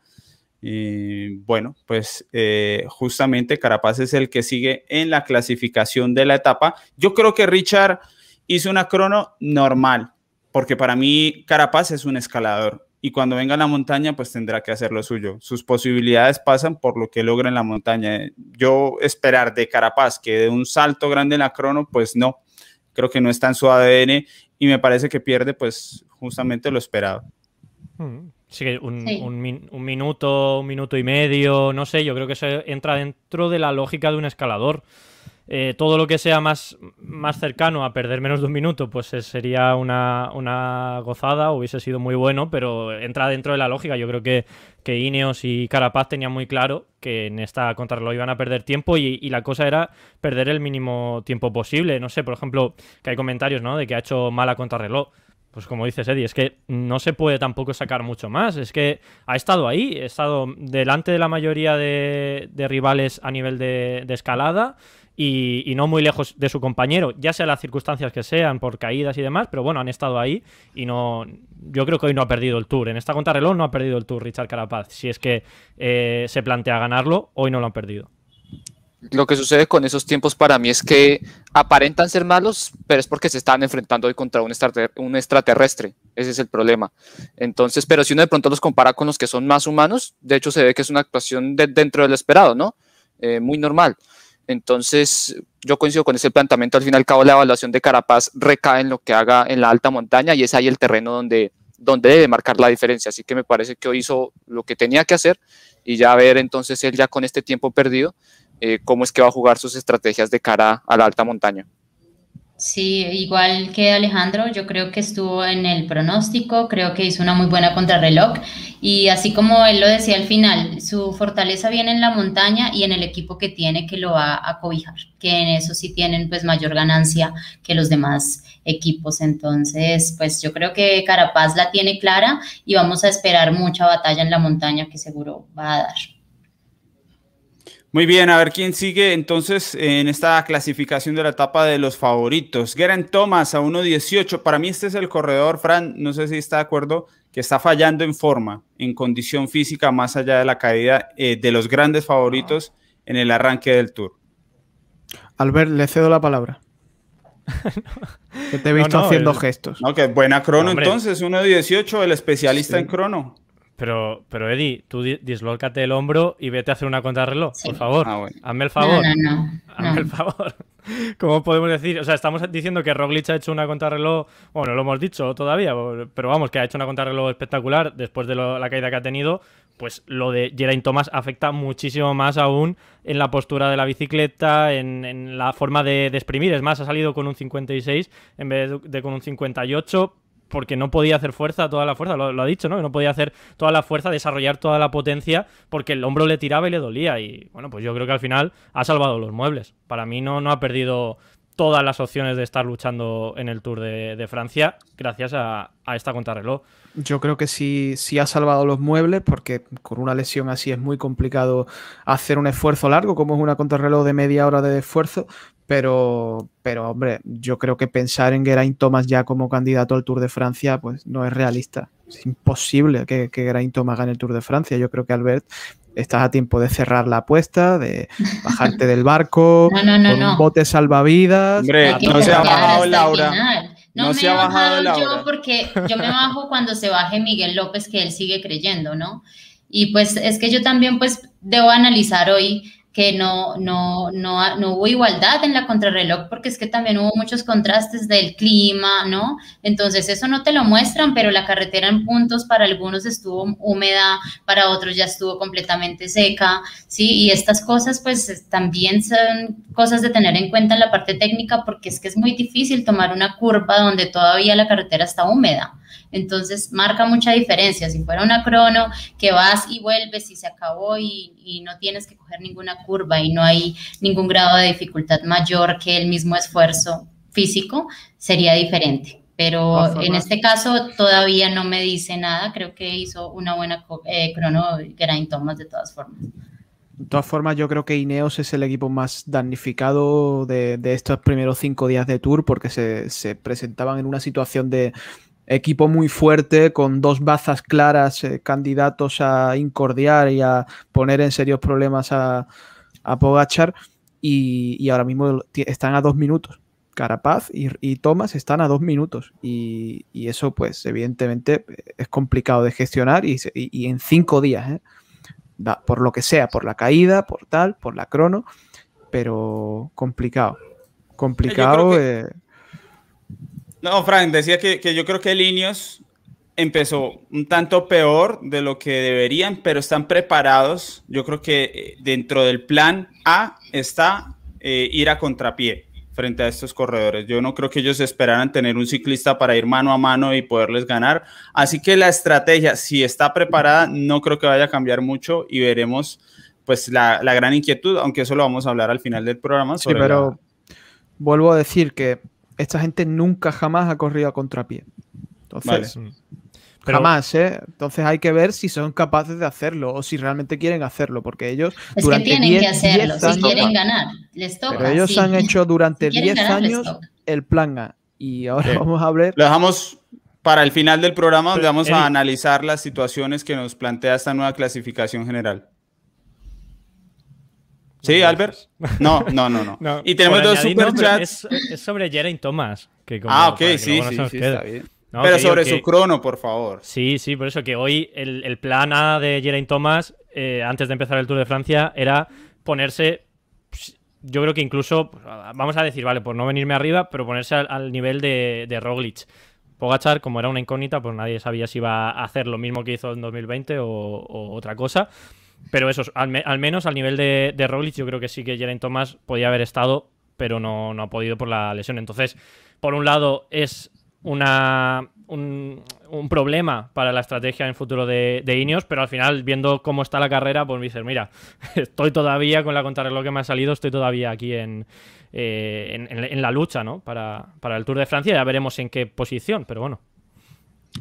y bueno, pues eh, justamente Carapaz es el que sigue en la clasificación de la etapa. Yo creo que Richard hizo una crono normal, porque para mí Carapaz es un escalador y cuando venga a la montaña pues tendrá que hacer lo suyo. Sus posibilidades pasan por lo que logra en la montaña. Yo esperar de Carapaz que de un salto grande en la crono, pues no, creo que no está en su ADN y me parece que pierde pues justamente lo esperado. Hmm. Sí, un, un, minuto, un minuto y medio, no sé, yo creo que eso entra dentro de la lógica de un escalador. Eh, todo lo que sea más, más cercano a perder menos de un minuto, pues eh, sería una, una, gozada, hubiese sido muy bueno, pero entra dentro de la lógica. Yo creo que, que Ineos y Carapaz tenían muy claro que en esta contrarreloj iban a perder tiempo y, y, la cosa era perder el mínimo tiempo posible. No sé, por ejemplo, que hay comentarios, ¿no? De que ha hecho mala contrarreloj pues como dices, Eddie, es que no se puede tampoco sacar mucho más. Es que ha estado ahí, ha estado delante de la mayoría de, rivales a nivel de, escalada y, no muy lejos de su compañero, ya sea las circunstancias que sean, por caídas y demás, pero bueno, han estado ahí y no. Yo creo que hoy no ha perdido el tour. En esta contrarreloj no ha perdido el tour Richard Carapaz. Si es que eh, se plantea ganarlo, hoy no lo han perdido lo que sucede con esos tiempos para mí es que aparentan ser malos, pero es porque se están enfrentando hoy contra un, extraterrestre. Ese es el problema. Entonces, pero si uno de pronto los compara con los que son más humanos, de hecho se ve que es una actuación dentro del esperado, ¿no? Eh, muy normal. Entonces, yo coincido con ese planteamiento. Al fin y al cabo, la evaluación de Carapaz recae en lo que haga en la alta montaña y es ahí el terreno donde, donde debe marcar la diferencia. Así que me parece que hoy hizo lo que tenía que hacer y ya ver entonces él ya con este tiempo perdido eh, cómo es que va a jugar sus estrategias de cara a la alta montaña. Sí, igual que Alejandro, yo creo que estuvo en el pronóstico, creo que hizo una muy buena contrarreloj y así como él lo decía al final, su fortaleza viene en la montaña y en el equipo que tiene que lo va a cobijar, que en eso sí tienen pues mayor ganancia que los demás equipos. Entonces, pues yo creo que Carapaz la tiene clara y vamos a esperar mucha batalla en la montaña que seguro va a dar. Muy bien, a ver quién sigue entonces en esta clasificación de la etapa de los favoritos. Geraint Thomas a 1.18. Para mí este es el corredor, Fran, no sé si está de acuerdo, que está fallando en forma, en condición física, más allá de la caída eh, de los grandes favoritos en el arranque del Tour. Albert, le cedo la palabra. (laughs) que te he visto haciendo gestos. No, que buena crono entonces, 1.18, el especialista en crono. Pero, pero Eddie, tú dislócate el hombro y vete a hacer una contrarreloj, por favor. Ah, Hazme el favor. Hazme el favor. (laughs) ¿Cómo podemos decir? O sea, estamos diciendo que Roglic ha hecho una contrarreloj, bueno, lo hemos dicho todavía, pero vamos, que ha hecho una contrarreloj espectacular después de la caída que ha tenido. Pues lo de Geraint Thomas afecta muchísimo más aún en la postura de la bicicleta, en, la forma de, de, exprimir. Es más, ha salido con un 56 en vez de con un 58 porque no podía hacer fuerza, toda la fuerza, lo, ha dicho, ¿no? No podía hacer toda la fuerza, desarrollar toda la potencia, porque el hombro le tiraba y le dolía. Y bueno, pues yo creo que al final ha salvado los muebles. Para mí no, no ha perdido todas las opciones de estar luchando en el Tour de, Francia gracias a, esta contrarreloj. Yo creo que sí, sí ha salvado los muebles porque con una lesión así es muy complicado hacer un esfuerzo largo, como es una contrarreloj de media hora de esfuerzo, pero, pero hombre, yo creo que pensar en Geraint Thomas ya como candidato al Tour de Francia, pues no es realista. Es imposible que, que Geraint Thomas gane el Tour de Francia. Yo creo que Albert estás a tiempo de cerrar la apuesta, de (laughs) bajarte del barco, con un bote salvavidas. Hombre, no se ha bajado Laura. No, me he bajado, yo porque yo me (laughs) bajo cuando se baje Miguel López, que él sigue creyendo, ¿no? Y pues es que yo también pues debo analizar hoy que no, no, no, no, hubo igualdad en la contrarreloj porque es que también hubo muchos contrastes del clima, ¿no? Entonces eso no te lo muestran, pero la carretera en puntos para algunos estuvo húmeda, para otros ya estuvo completamente seca, ¿sí? Y estas cosas pues también son cosas de tener en cuenta en la parte técnica porque es que es muy difícil tomar una curva donde todavía la carretera está húmeda. Entonces marca mucha diferencia. Si fuera una crono que vas y vuelves y se acabó y, no tienes que coger ninguna curva y no hay ningún grado de dificultad mayor que el mismo esfuerzo físico, sería diferente. Pero en este caso todavía no me dice nada. Creo que hizo una buena eh, crono Geraint Thomas de todas formas. De todas formas, yo creo que Ineos es el equipo más damnificado de, estos primeros cinco días de tour porque se presentaban en una situación de, equipo muy fuerte, con dos bazas claras, eh, candidatos a incordiar y a poner en serios problemas a, a Pogachar. Y, ahora mismo están a dos minutos. Carapaz y, y Thomas están a dos minutos. Y, eso, pues, evidentemente es complicado de gestionar y, en cinco días, ¿eh? por lo que sea, por la caída, por tal, por la crono, pero complicado. Complicado. No, Frank, decía que, yo creo que Linios empezó un tanto peor de lo que deberían, pero están preparados. Yo creo que eh, dentro del plan A está eh, ir a contrapié frente a estos corredores. Yo no creo que ellos esperaran tener un ciclista para ir mano a mano y poderles ganar. Así que la estrategia, si está preparada, no creo que vaya a cambiar mucho y veremos pues la, gran inquietud, aunque eso lo vamos a hablar al final del programa. sí, pero vuelvo a decir que esta gente nunca jamás ha corrido a contrapié. Entonces, jamás, ¿eh? Entonces hay que ver si son capaces de hacerlo o si realmente quieren hacerlo, porque ellos es que tienen que hacerlo, si quieren ganar, les toca. Pero ellos han hecho durante (laughs) 10 años el plan A y ahora vamos a ver. Lo dejamos para el final del programa donde vamos a analizar las situaciones que nos plantea esta nueva clasificación general. Sí, Albert. (laughs) No, no, no, no. y tenemos dos superchats. Es, sobre Geraint Thomas. ah, ok, sí, sí, sí, está bien. Pero sobre su crono, por favor. Sí, sí, por eso que hoy el, plan A de Geraint Thomas, eh, antes de empezar el Tour de Francia, era ponerse, yo creo que incluso, vamos a decir, vale, por no venirme arriba, pero ponerse al, nivel de, de Roglic. Pogachar, como era una incógnita, pues nadie sabía si iba a hacer lo mismo que hizo en 2020 o otra cosa. Pero eso, al, menos al nivel de, de Roglic, yo creo que sí que Geraint Thomas podía haber estado pero no, no ha podido por la lesión. Entonces, por un lado, es una, un, problema para la estrategia en futuro de, de, Ineos, pero al final, viendo cómo está la carrera, pues me dices, mira, (laughs) estoy todavía con la contrarreloj que me ha salido, estoy todavía aquí en, eh, en, la lucha ¿no? para, para el Tour de Francia, ya veremos en qué posición, pero bueno.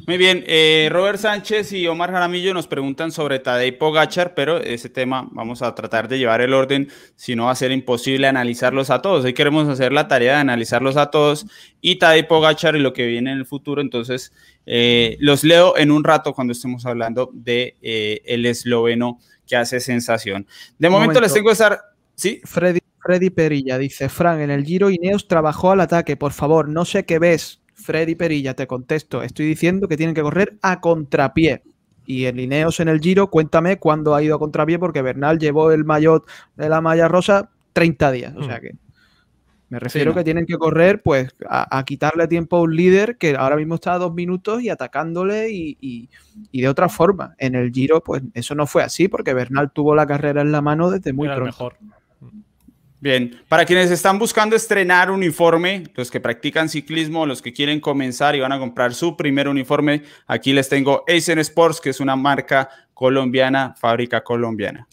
Muy bien, eh, Robert Sánchez y Omar Jaramillo nos preguntan sobre Tadej Pogachar, pero ese tema vamos a tratar de llevar el orden, si no va a ser imposible analizarlos a todos. Hoy queremos hacer la tarea de analizarlos a todos y Tadej Pogachar y lo que viene en el futuro, entonces eh, los leo en un rato cuando estemos hablando de eh, el esloveno que hace sensación. De momento, les tengo que estar... ¿Sí? Freddy, Freddy Perilla dice, Fran, en el Giro Ineos trabajó al ataque, por favor, no sé qué ves Freddy Perilla, te contesto, estoy diciendo que tienen que correr a contrapié. Y en Lineos en el Giro, cuéntame cuándo ha ido a contrapié, porque Bernal llevó el maillot de la malla rosa 30 días. O sea mm. que me refiero que tienen que correr, pues, a, quitarle tiempo a un líder que ahora mismo está a dos minutos y atacándole y, de otra forma. En el Giro, pues eso no fue así, porque Bernal tuvo la carrera en la mano desde muy pronto. Mejor. Bien, para quienes están buscando estrenar uniforme, los que practican ciclismo, los que quieren comenzar y van a comprar su primer uniforme, aquí les tengo Asian Sports, que es una marca colombiana, fábrica colombiana.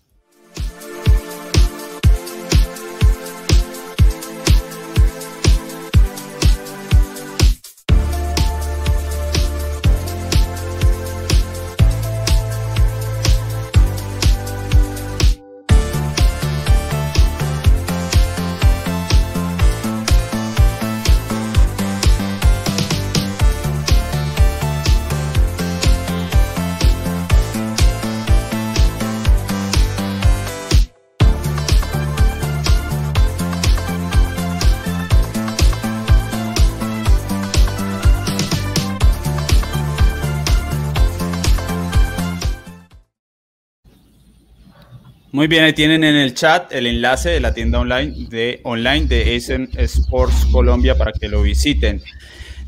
Muy bien, ahí tienen en el chat el enlace de la tienda online de, online de Sports Colombia para que lo visiten.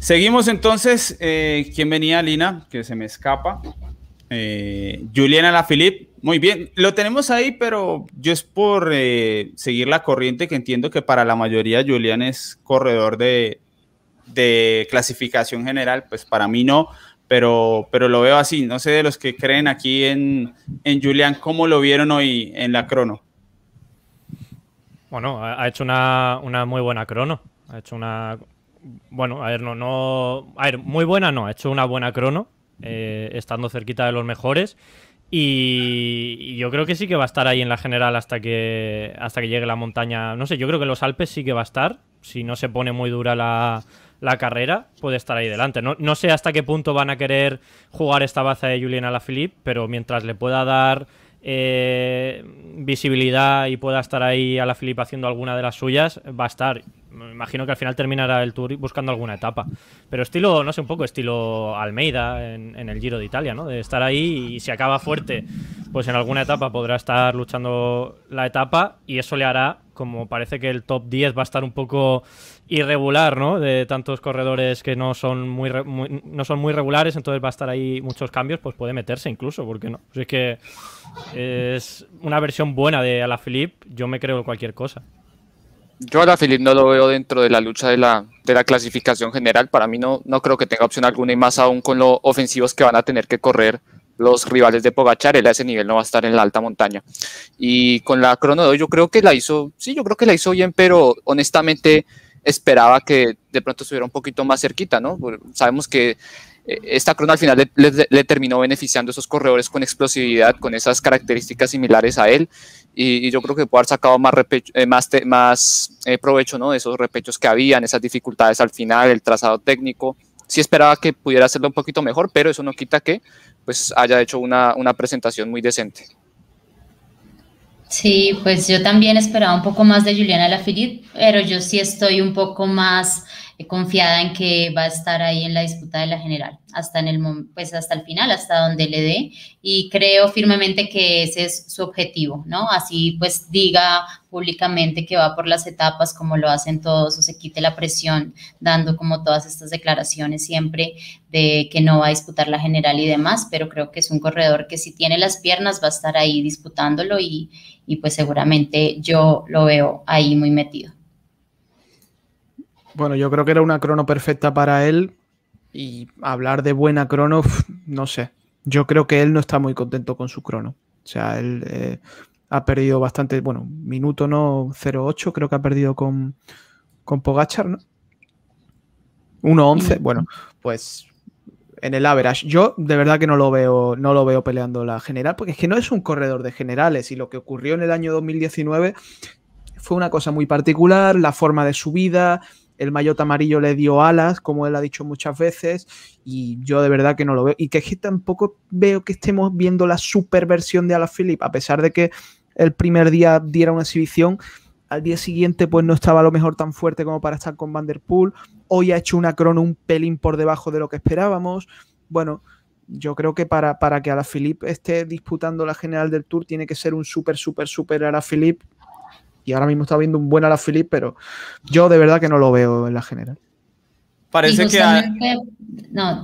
Seguimos entonces. Eh, ¿Quién venía, Lina? Que se me escapa. Eh, Juliana Lafilippe. Muy bien, lo tenemos ahí, pero yo es por eh, seguir la corriente que entiendo que para la mayoría Julián es corredor de, de clasificación general, pues para mí no, pero, pero lo veo así. No sé de los que creen aquí en, en Julián, ¿cómo lo vieron hoy en la crono? Bueno, ha hecho una, una muy buena crono. Ha hecho una. Bueno, a ver, no, no. A ver, muy buena no, ha hecho una buena crono, eh, estando cerquita de los mejores. Y, yo creo que sí que va a estar ahí en la general hasta que, hasta que llegue la montaña. No sé, yo creo que los Alpes sí que va a estar. Si no se pone muy dura la, la carrera, puede estar ahí delante. No, no, sé hasta qué punto van a querer jugar esta baza de Julian Alaphilippe, pero mientras le pueda dar eh, visibilidad y pueda estar ahí a la Filipe haciendo alguna de las suyas, va a estar. Me imagino que al final terminará el tour buscando alguna etapa. Pero estilo, no sé, un poco estilo Almeida en, en, el Giro de Italia, ¿no? De estar ahí y si acaba fuerte, pues en alguna etapa podrá estar luchando la etapa y eso le hará, como parece que el top 10 va a estar un poco irregular, ¿no? De tantos corredores que no son muy, no son muy regulares, entonces va a estar ahí muchos cambios, pues puede meterse incluso, ¿por qué no? Pues es que es una versión buena de Alaphilippe, yo me creo cualquier cosa. Yo a Alaphilippe no lo veo dentro de la lucha de la, de la clasificación general, para mí no, no creo que tenga opción alguna y más aún con lo ofensivos que van a tener que correr los rivales de Pogachar, él a ese nivel no va a estar en la alta montaña. Y con la crono yo creo que la hizo, sí, yo creo que la hizo bien, pero honestamente esperaba que de pronto estuviera un poquito más cerquita, ¿no? Sabemos que eh, esta crono al final le, terminó beneficiando esos corredores con explosividad, con esas características similares a él, y, yo creo que puede haber sacado más, eh, más, más eh, provecho ¿no? de esos repechos que habían, esas dificultades al final, el trazado técnico. Sí esperaba que pudiera hacerlo un poquito mejor, pero eso no quita que pues, haya hecho una, una presentación muy decente. Sí, pues yo también esperaba un poco más de Juliana Lafilippe, pero yo sí estoy un poco más confiada en que va a estar ahí en la disputa de la general, hasta en el pues hasta el final, hasta donde le dé, y creo firmemente que ese es su objetivo, ¿no? Así pues diga públicamente que va por las etapas como lo hacen todos, o se quite la presión, dando como todas estas declaraciones siempre de que no va a disputar la general y demás, pero creo que es un corredor que si tiene las piernas va a estar ahí disputándolo y, y pues seguramente yo lo veo ahí muy metido. Bueno, yo creo que era una crono perfecta para él y hablar de buena crono, no sé. Yo creo que él no está muy contento con su crono. O sea, él eh, ha perdido bastante, bueno, minuto no 0.8, creo que ha perdido con, con Pogachar, ¿no? 1.11, bueno, pues en el average. Yo de verdad que no lo veo, no lo veo peleando la general, porque es que no es un corredor de generales y lo que ocurrió en el año 2019 fue una cosa muy particular, la forma de su vida, el maillot amarillo le dio alas, como él ha dicho muchas veces, y yo de verdad que no lo veo. Y que es que tampoco veo que estemos viendo la superversión de Alaphilippe, a pesar de que el primer día diera una exhibición, al día siguiente pues no estaba lo mejor tan fuerte como para estar con Vanderpool, hoy ha hecho una crono un pelín por debajo de lo que esperábamos. Bueno, yo creo que para, para que Alaphilippe esté disputando la general del Tour tiene que ser un súper, súper, súper Alaphilippe y ahora mismo está viendo un buen Alaphilippe, pero yo de verdad que no lo veo en la general. Parece que... No,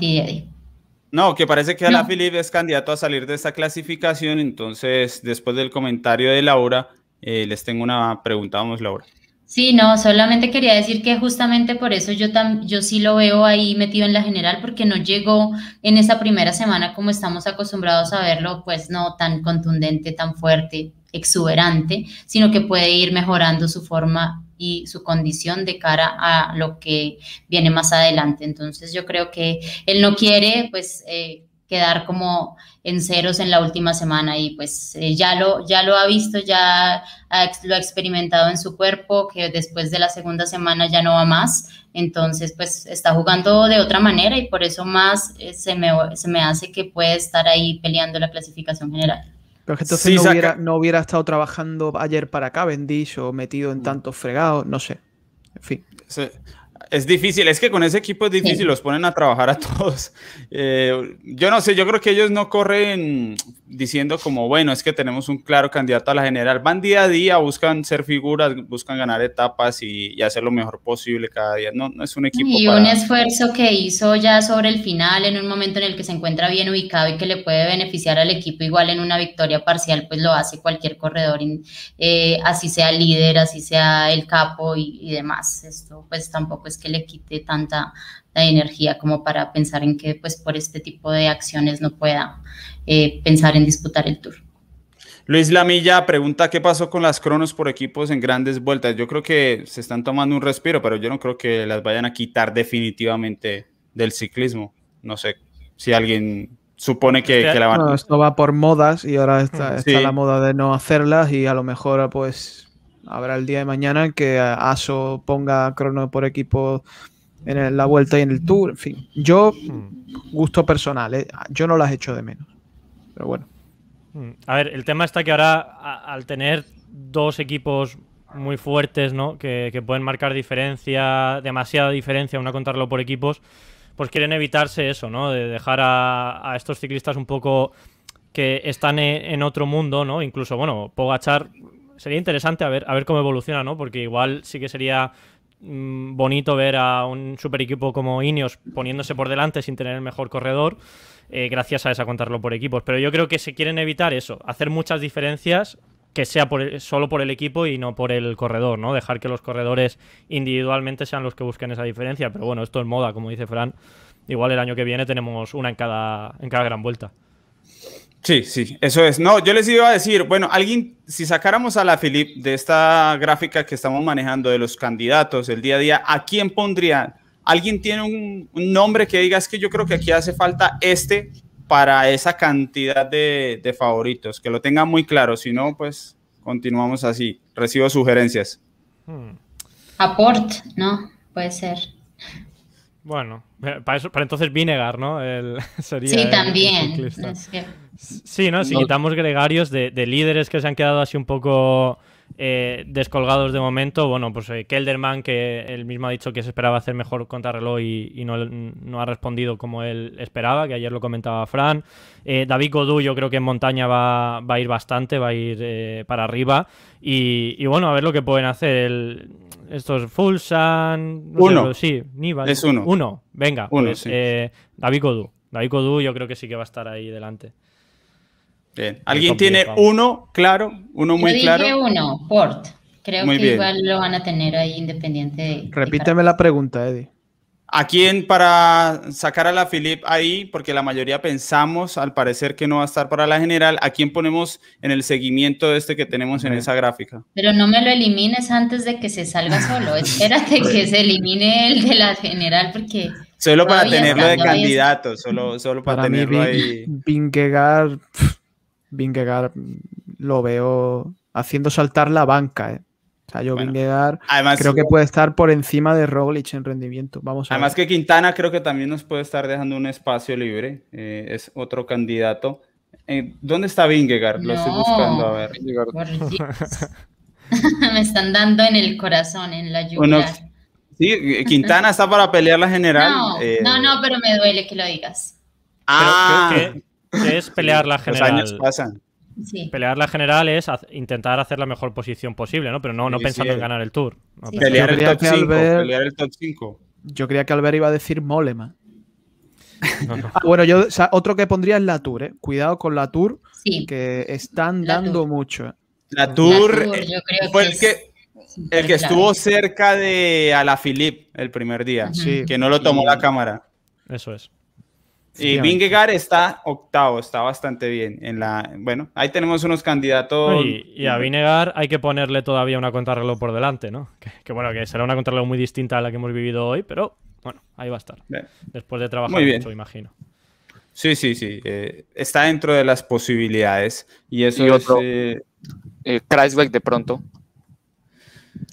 No, que parece que Alaphilippe es candidato a salir de esta clasificación, entonces después del comentario de Laura, eh, les tengo una pregunta, vamos Laura. Sí, no, solamente quería decir que justamente por eso yo, yo sí lo veo ahí metido en la general, porque no llegó en esa primera semana como estamos acostumbrados a verlo, pues no tan contundente, tan fuerte, exuberante, sino que puede ir mejorando su forma y su condición de cara a lo que viene más adelante. Entonces yo creo que él no quiere, pues... Eh, quedar como en ceros en la última semana y pues eh, ya, lo, ya lo ha visto, ya lo ha experimentado en su cuerpo, que después de la segunda semana ya no va más, entonces pues está jugando de otra manera y por eso más eh, se, me, se me hace que puede estar ahí peleando la clasificación general. Pero que entonces no, hubiera, no, hubiera, estado trabajando ayer para Cavendish o metido en mm. tantos fregados, no sé. En fin. Es difícil, es que con ese equipo es difícil, los ponen a trabajar a (laughs) todos. Eh, yo no sé, yo creo que ellos no corren diciendo como, bueno, es que tenemos un claro candidato a la general. Van día a día, buscan ser figuras, buscan ganar etapas y, hacer lo mejor posible cada día. No, no es un equipo. Y un esfuerzo que hizo ya sobre el final, en un momento en el que se encuentra bien ubicado y que le puede beneficiar al equipo, igual en una victoria parcial, pues lo hace cualquier corredor, eh, así sea líder, así sea el capo y, y demás. Esto pues tampoco es que le quite tanta energía como para pensar en que pues por este tipo de acciones no pueda eh, pensar en disputar el tour. Luis Lamilla pregunta qué pasó con las cronos por equipos en grandes vueltas. Yo creo que se están tomando un respiro, pero yo no creo que las vayan a quitar definitivamente del ciclismo. No sé si alguien supone que, la van a... esto va por modas y ahora está, está la moda de no hacerlas y a lo mejor pues habrá el día de mañana que ASO ponga crono por equipo en la vuelta y en el tour, en fin. Yo, hmm. gusto personal, ¿eh? yo no las echo de menos. Pero bueno. Hmm. A ver, el tema está que ahora, al tener dos equipos muy fuertes, ¿no? Que, pueden marcar diferencia, demasiada diferencia, una contarlo por equipos, pues quieren evitarse eso, ¿no? De dejar a, estos ciclistas un poco que están e, en, otro mundo, ¿no? Incluso, bueno, Pogachar sería interesante a ver, a ver cómo evoluciona, ¿no? Porque igual sí que sería Mm, bonito ver a un super equipo como Ineos poniéndose por delante sin tener el mejor corredor, eh, gracias a esa contarlo por equipos. Pero yo creo que se quieren evitar eso, hacer muchas diferencias que sea por, solo por el equipo y no por el corredor, ¿no? Dejar que los corredores individualmente sean los que busquen esa diferencia. Pero bueno, esto es moda, como dice Fran. Igual el año que viene tenemos una en cada, en cada gran vuelta. Sí, sí, eso es. No, yo les iba a decir, bueno, alguien, si sacáramos a la Philip de esta gráfica que estamos manejando de los candidatos el día a día, ¿a quién pondría? ¿Alguien tiene un, nombre que diga, es que yo creo que aquí hace falta este para esa cantidad de, favoritos? Que lo tengan muy claro, si no, pues continuamos así. Recibo sugerencias. Hmm. Aport, ¿no? Puede ser. Bueno, para, eso, para entonces Vinegar, ¿no? (laughs) sí, también. Sí, ¿no? Si quitamos gregarios de, líderes que se han quedado así un poco eh, descolgados de momento, bueno, pues eh, Kelderman, que él mismo ha dicho que se esperaba hacer mejor contrarreloj y, y no, no, ha respondido como él esperaba, que ayer lo comentaba Fran. Eh, David Godú yo creo que en montaña va, a ir bastante, va a ir para arriba. Y, bueno, a ver lo que pueden hacer. estos Fulsan... uno. sí, Es uno. Uno, venga. Uno, pues, David Godú. David Godú yo creo que sí que va a estar ahí delante. ¿Alguien tiene uno claro? ¿Uno muy Yo dije uno, Port. Creo que igual lo van a tener ahí independiente de. Repíteme la pregunta, Eddie. ¿A quién para sacar a la Philip ahí? Porque la mayoría pensamos, al parecer, que no va a estar para la general. ¿A quién ponemos en el seguimiento de este que tenemos en esa gráfica? Pero no me lo elimines antes de que se salga solo. (laughs) Espérate que se elimine el de la general porque... Solo para tenerlo de candidato, solo, solo para, tenerlo ahí. Vingegaard, Vingegaard lo veo haciendo saltar la banca, ¿eh? O sea, yo Vingegaard creo que puede estar por encima de Roglic en rendimiento. Vamos a además que Quintana creo que también nos puede estar dejando un espacio libre. Eh, es otro candidato. Eh, ¿Dónde está Vingegaard? Lo estoy buscando a ver. (laughs) (laughs) Me están dando en el corazón, en la lluvia. sí, Quintana (laughs) está para pelear la general. No, eh, no, no, pero me duele que lo digas. Ah, ¿qué, es pelear la general? Los años pasan. Pelear la general es intentar hacer la mejor posición posible, ¿no? Pero no, no pensando en ganar el tour. pelear, el top 5, Yo creía que Albert iba a decir Molema. (laughs) Ah, bueno, yo, otro que pondría es la Tour, ¿eh? Cuidado con la Tour, que están dando mucho. La Tour, fue el que, el que estuvo cerca de Alaphilippe el primer día, que no lo tomó la cámara. Eso es. Y Vingegaard está octavo, está bastante bien. En la, bueno, ahí tenemos unos candidatos. Y, a Vingegaard hay que ponerle todavía una contrarreloj por delante, ¿no? Que, bueno, que será una contrarreloj muy distinta a la que hemos vivido hoy, pero bueno, ahí va a estar. Después de trabajar mucho, imagino. Sí, sí, sí. Eh, está dentro de las posibilidades. Y eso es. Eh, eh de pronto.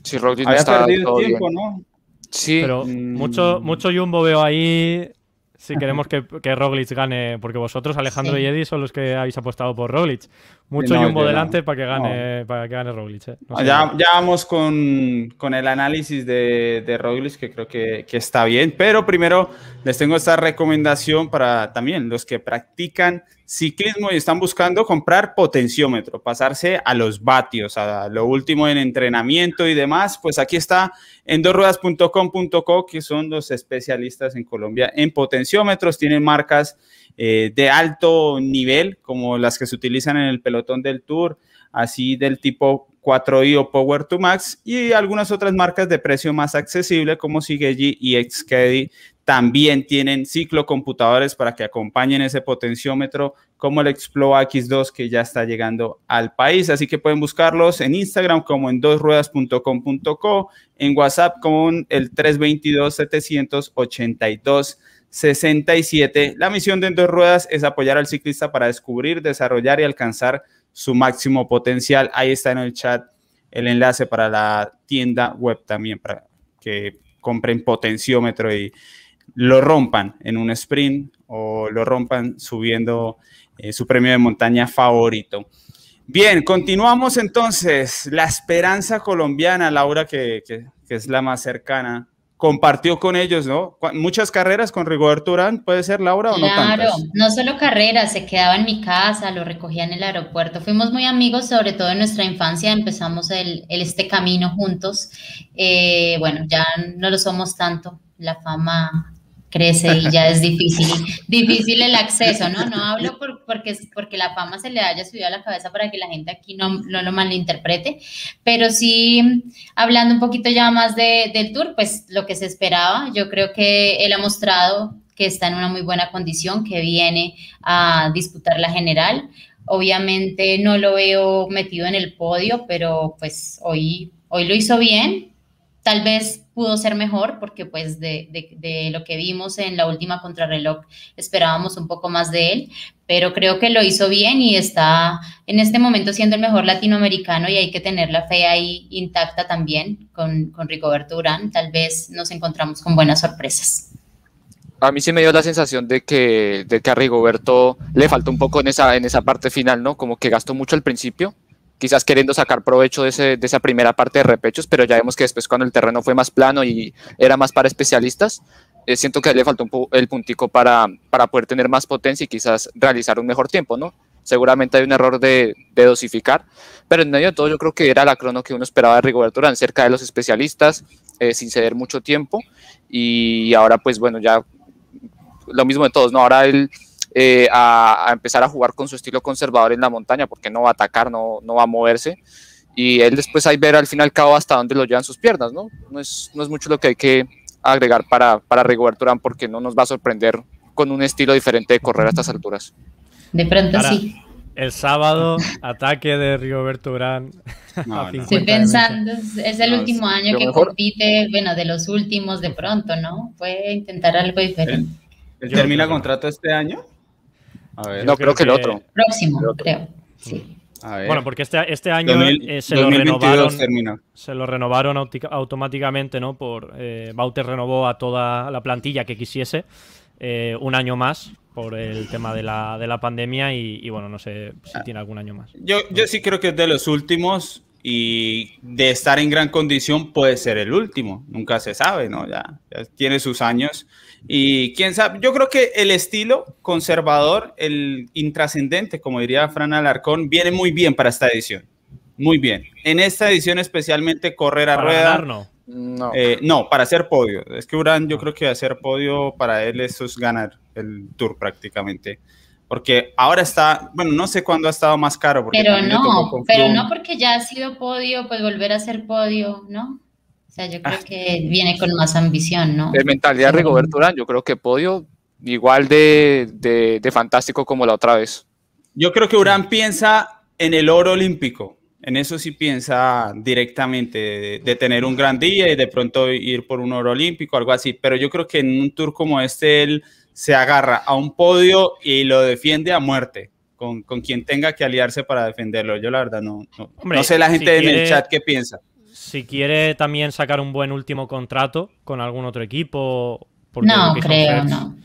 Si Roglic está perdido tiempo, ¿no? Sí. Pero mm. mucho, mucho Jumbo veo ahí si queremos que, que, Roglic gane, porque vosotros, Alejandro y Eddie, son los que habéis apostado por Roglic. Mucho Jumbo delante para que gane, para que gane Roglic. ¿eh? ya, ya, vamos con, con, el análisis de, de Roglic, que creo que, que, está bien, pero primero les tengo esta recomendación para también los que practican ciclismo y están buscando comprar potenciómetro, pasarse a los vatios, a lo último en entrenamiento y demás, pues aquí está en dosruedas.com.co, que son los especialistas en Colombia en potenciómetros, tienen marcas eh, de alto nivel, como las que se utilizan en el pelotón del Tour, así del tipo 4i o Power to Max, y algunas otras marcas de precio más accesible, como Sigeji y Xcadi también tienen ciclocomputadores para que acompañen ese potenciómetro, como el Explo X2 que ya está llegando al país. Así que pueden buscarlos en Instagram como en dosruedas.com.co, en WhatsApp como el 322-782-67. La misión de en Dos Ruedas es apoyar al ciclista para descubrir, desarrollar y alcanzar su máximo potencial. Ahí está en el chat el enlace para la tienda web también para que compren potenciómetro y lo rompan en un sprint o lo rompan subiendo eh, su premio de montaña favorito. Bien, continuamos entonces. La esperanza colombiana, Laura, que, es la más cercana, compartió con ellos, ¿no? Muchas carreras con Rigoberto Urán, ¿puede ser, Laura, o no Claro, no solo carreras, se quedaba en mi casa, lo recogía en el aeropuerto. Fuimos muy amigos, sobre todo en nuestra infancia, empezamos el, este camino juntos. Eh, bueno, ya no lo somos tanto, la fama crece y ya es difícil, (laughs) difícil el acceso, ¿no? No hablo por, porque, porque la fama se le haya subido a la cabeza para que la gente aquí no, no lo malinterprete, pero sí, hablando un poquito ya más de, del tour, pues lo que se esperaba, yo creo que él ha mostrado que está en una muy buena condición, que viene a disputar la general. Obviamente no lo veo metido en el podio, pero pues hoy, hoy lo hizo bien, Tal vez pudo ser mejor porque pues de, de, lo que vimos en la última contrarreloj esperábamos un poco más de él, pero creo que lo hizo bien y está en este momento siendo el mejor latinoamericano y hay que tener la fe ahí intacta también con, con Rigoberto Urán. Tal vez nos encontramos con buenas sorpresas. A mí sí me dio la sensación de que, de que a Rigoberto le faltó un poco en esa, en esa parte final, ¿no? Como que gastó mucho al principio quizás queriendo sacar provecho de, ese, de, esa primera parte de repechos, pero ya vemos que después cuando el terreno fue más plano y era más para especialistas, eh, siento que le faltó un el puntico para, para poder tener más potencia y quizás realizar un mejor tiempo, ¿no? Seguramente hay un error de, de dosificar, pero en medio de todo yo creo que era la crono que uno esperaba de Rigoberto Urán, cerca de los especialistas, eh, sin ceder mucho tiempo, y ahora pues bueno, ya lo mismo de todos, ¿no? Ahora él eh, a, empezar a jugar con su estilo conservador en la montaña, porque no va a atacar, no, no va a moverse. y él después ahí ver al fin y al cabo hasta dónde lo llevan sus piernas, ¿no? No es, no es mucho lo que hay que agregar para, para Rigoberto Urán porque no nos va a sorprender con un estilo diferente de correr a estas alturas. De pronto sí. El sábado, ataque de Rigoberto Urán. (laughs) Estoy pensando, es el último año que compite, bueno, de los últimos de pronto, ¿no? Puede intentar algo diferente. ¿Él, termina contrato este año? A ver. No, creo, que, el otro. Próximo, creo. Sí. Bueno, porque este, este año eh, se, lo renovaron, se lo renovaron automáticamente, ¿no? Por eh, Bauter renovó a toda la plantilla que quisiese eh, un año más por el tema de la, de la pandemia y, bueno, no sé si ah. tiene algún año más. Yo, yo sí creo que es de los últimos y de estar en gran condición puede ser el último, nunca se sabe, ¿no? Ya, ya tiene sus años y quién sabe, yo creo que el estilo conservador, el intrascendente, como diría Fran Alarcón, viene muy bien para esta edición. Muy bien. En esta edición especialmente correr a rueda. no. No. Eh, no, para hacer podio. Es que Urán, yo creo que hacer podio para él eso es ganar el tour prácticamente. Porque ahora está, bueno, no sé cuándo ha estado más caro. pero no, pero no porque ya ha sido podio, pues volver a ser podio, ¿no? Sea, yo creo que viene con más ambición, ¿no? De mentalidad de Rigoberto Urán, yo creo que podio igual de, de, fantástico como la otra vez. Yo creo que Urán piensa en el oro olímpico. En eso sí piensa directamente, de, tener un gran día y de pronto ir por un oro olímpico, algo así. Pero yo creo que en un tour como este, él se agarra a un podio y lo defiende a muerte. Con, con quien tenga que aliarse para defenderlo. Yo la verdad no, no, sé la gente en el chat qué piensa si quiere también sacar un buen último contrato con algún otro equipo. No, creo, no.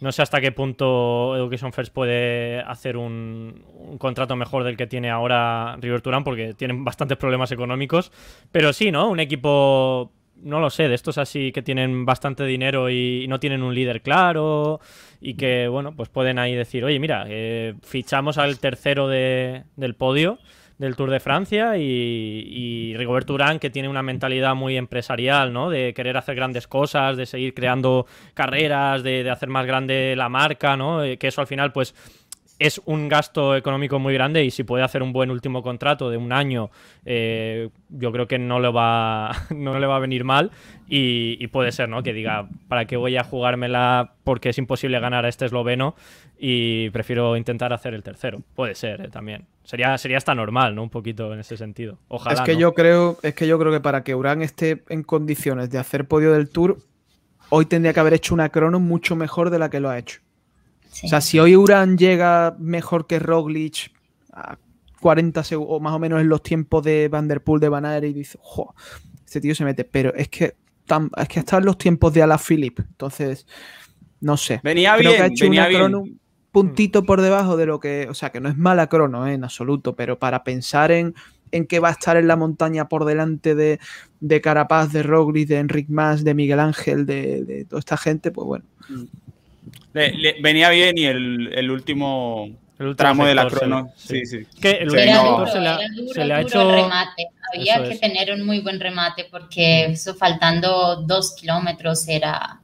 No sé hasta qué punto Education First puede hacer un, contrato mejor del que tiene ahora River Turán, porque tienen (laughs) bastantes problemas económicos. Pero sí, ¿no? Un equipo, no lo sé, de estos así que tienen bastante dinero y, no tienen un líder claro y que, bueno, pues pueden ahí decir, oye, mira, eh, fichamos al tercero del podio del Tour de Francia y, y Rigoberto Urán que tiene una mentalidad muy empresarial, ¿no? De querer hacer grandes cosas, de seguir creando carreras, de, de hacer más grande la marca, ¿no? Eh, que eso al final, pues es un gasto económico muy grande y si puede hacer un buen último contrato de un año, eh, yo creo que no le va, (laughs) no le va a venir mal y, puede ser, ¿no? Que diga, ¿para qué voy a jugármela porque es imposible ganar a este esloveno y prefiero intentar hacer el tercero? Puede ser ¿eh? también. Sería, sería hasta normal, ¿no? Un poquito en ese sentido. Ojalá. Es que, yo, creo, es que yo creo que para que Urán esté en condiciones de hacer podio del Tour, hoy tendría que haber hecho una crono mucho mejor de la que lo ha hecho. O sea, si hoy Uran llega mejor que Roglic a 40 segundos, o más o menos en los tiempos de Vanderpool de Van y dice, jo, este tío se mete. Pero es que, es que están los tiempos de Ala Philip. Entonces, no sé. Venía bien, que ha hecho venía crono un puntito por debajo de lo que. O sea, que no es mala crono, eh, en absoluto, pero para pensar en, en que va a estar en la montaña por delante de, de Carapaz, de Roglic, de Enric Mas, de Miguel Ángel, de, de, toda esta gente, pues bueno. Mm venía bien y el, último, tramo de la crono. Sí, sí. Que el último se, le, ha hecho. Remate. Había que tener un muy buen remate porque eso faltando dos kilómetros era.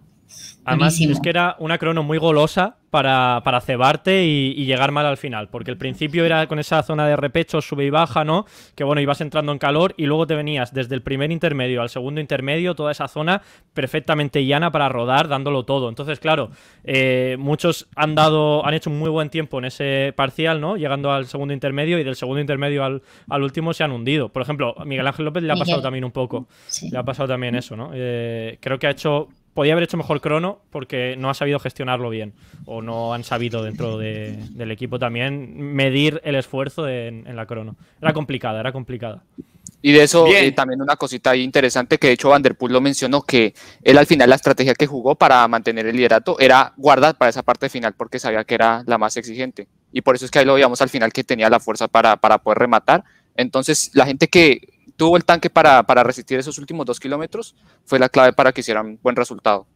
Además, es que era una crono muy golosa para, para cebarte y, llegar mal al final. Porque el principio era con esa zona de repecho, sube y baja, ¿no? Que bueno, ibas entrando en calor y luego te venías desde el primer intermedio al segundo intermedio, toda esa zona perfectamente llana para rodar, dándolo todo. Entonces, claro, eh, muchos han dado, han hecho un muy buen tiempo en ese parcial, ¿no? Llegando al segundo intermedio y del segundo intermedio al, último se han hundido. Por ejemplo, a Miguel Ángel López le ha pasado también un poco. Le ha pasado también eso, ¿no? Eh, creo que ha hecho podía haber hecho mejor crono porque no ha sabido gestionarlo bien o no han sabido dentro del equipo también medir el esfuerzo en, la crono. Era complicada, era complicada. Y de eso eh, también una cosita interesante que de hecho Vanderpool lo mencionó que él al final la estrategia que jugó para mantener el liderato era guardar para esa parte final porque sabía que era la más exigente. Y por eso es que ahí lo veíamos al final que tenía la fuerza para, para poder rematar. Entonces la gente que tuvo el tanque para, resistir esos últimos dos kilómetros, fue la clave para que hicieran buen resultado.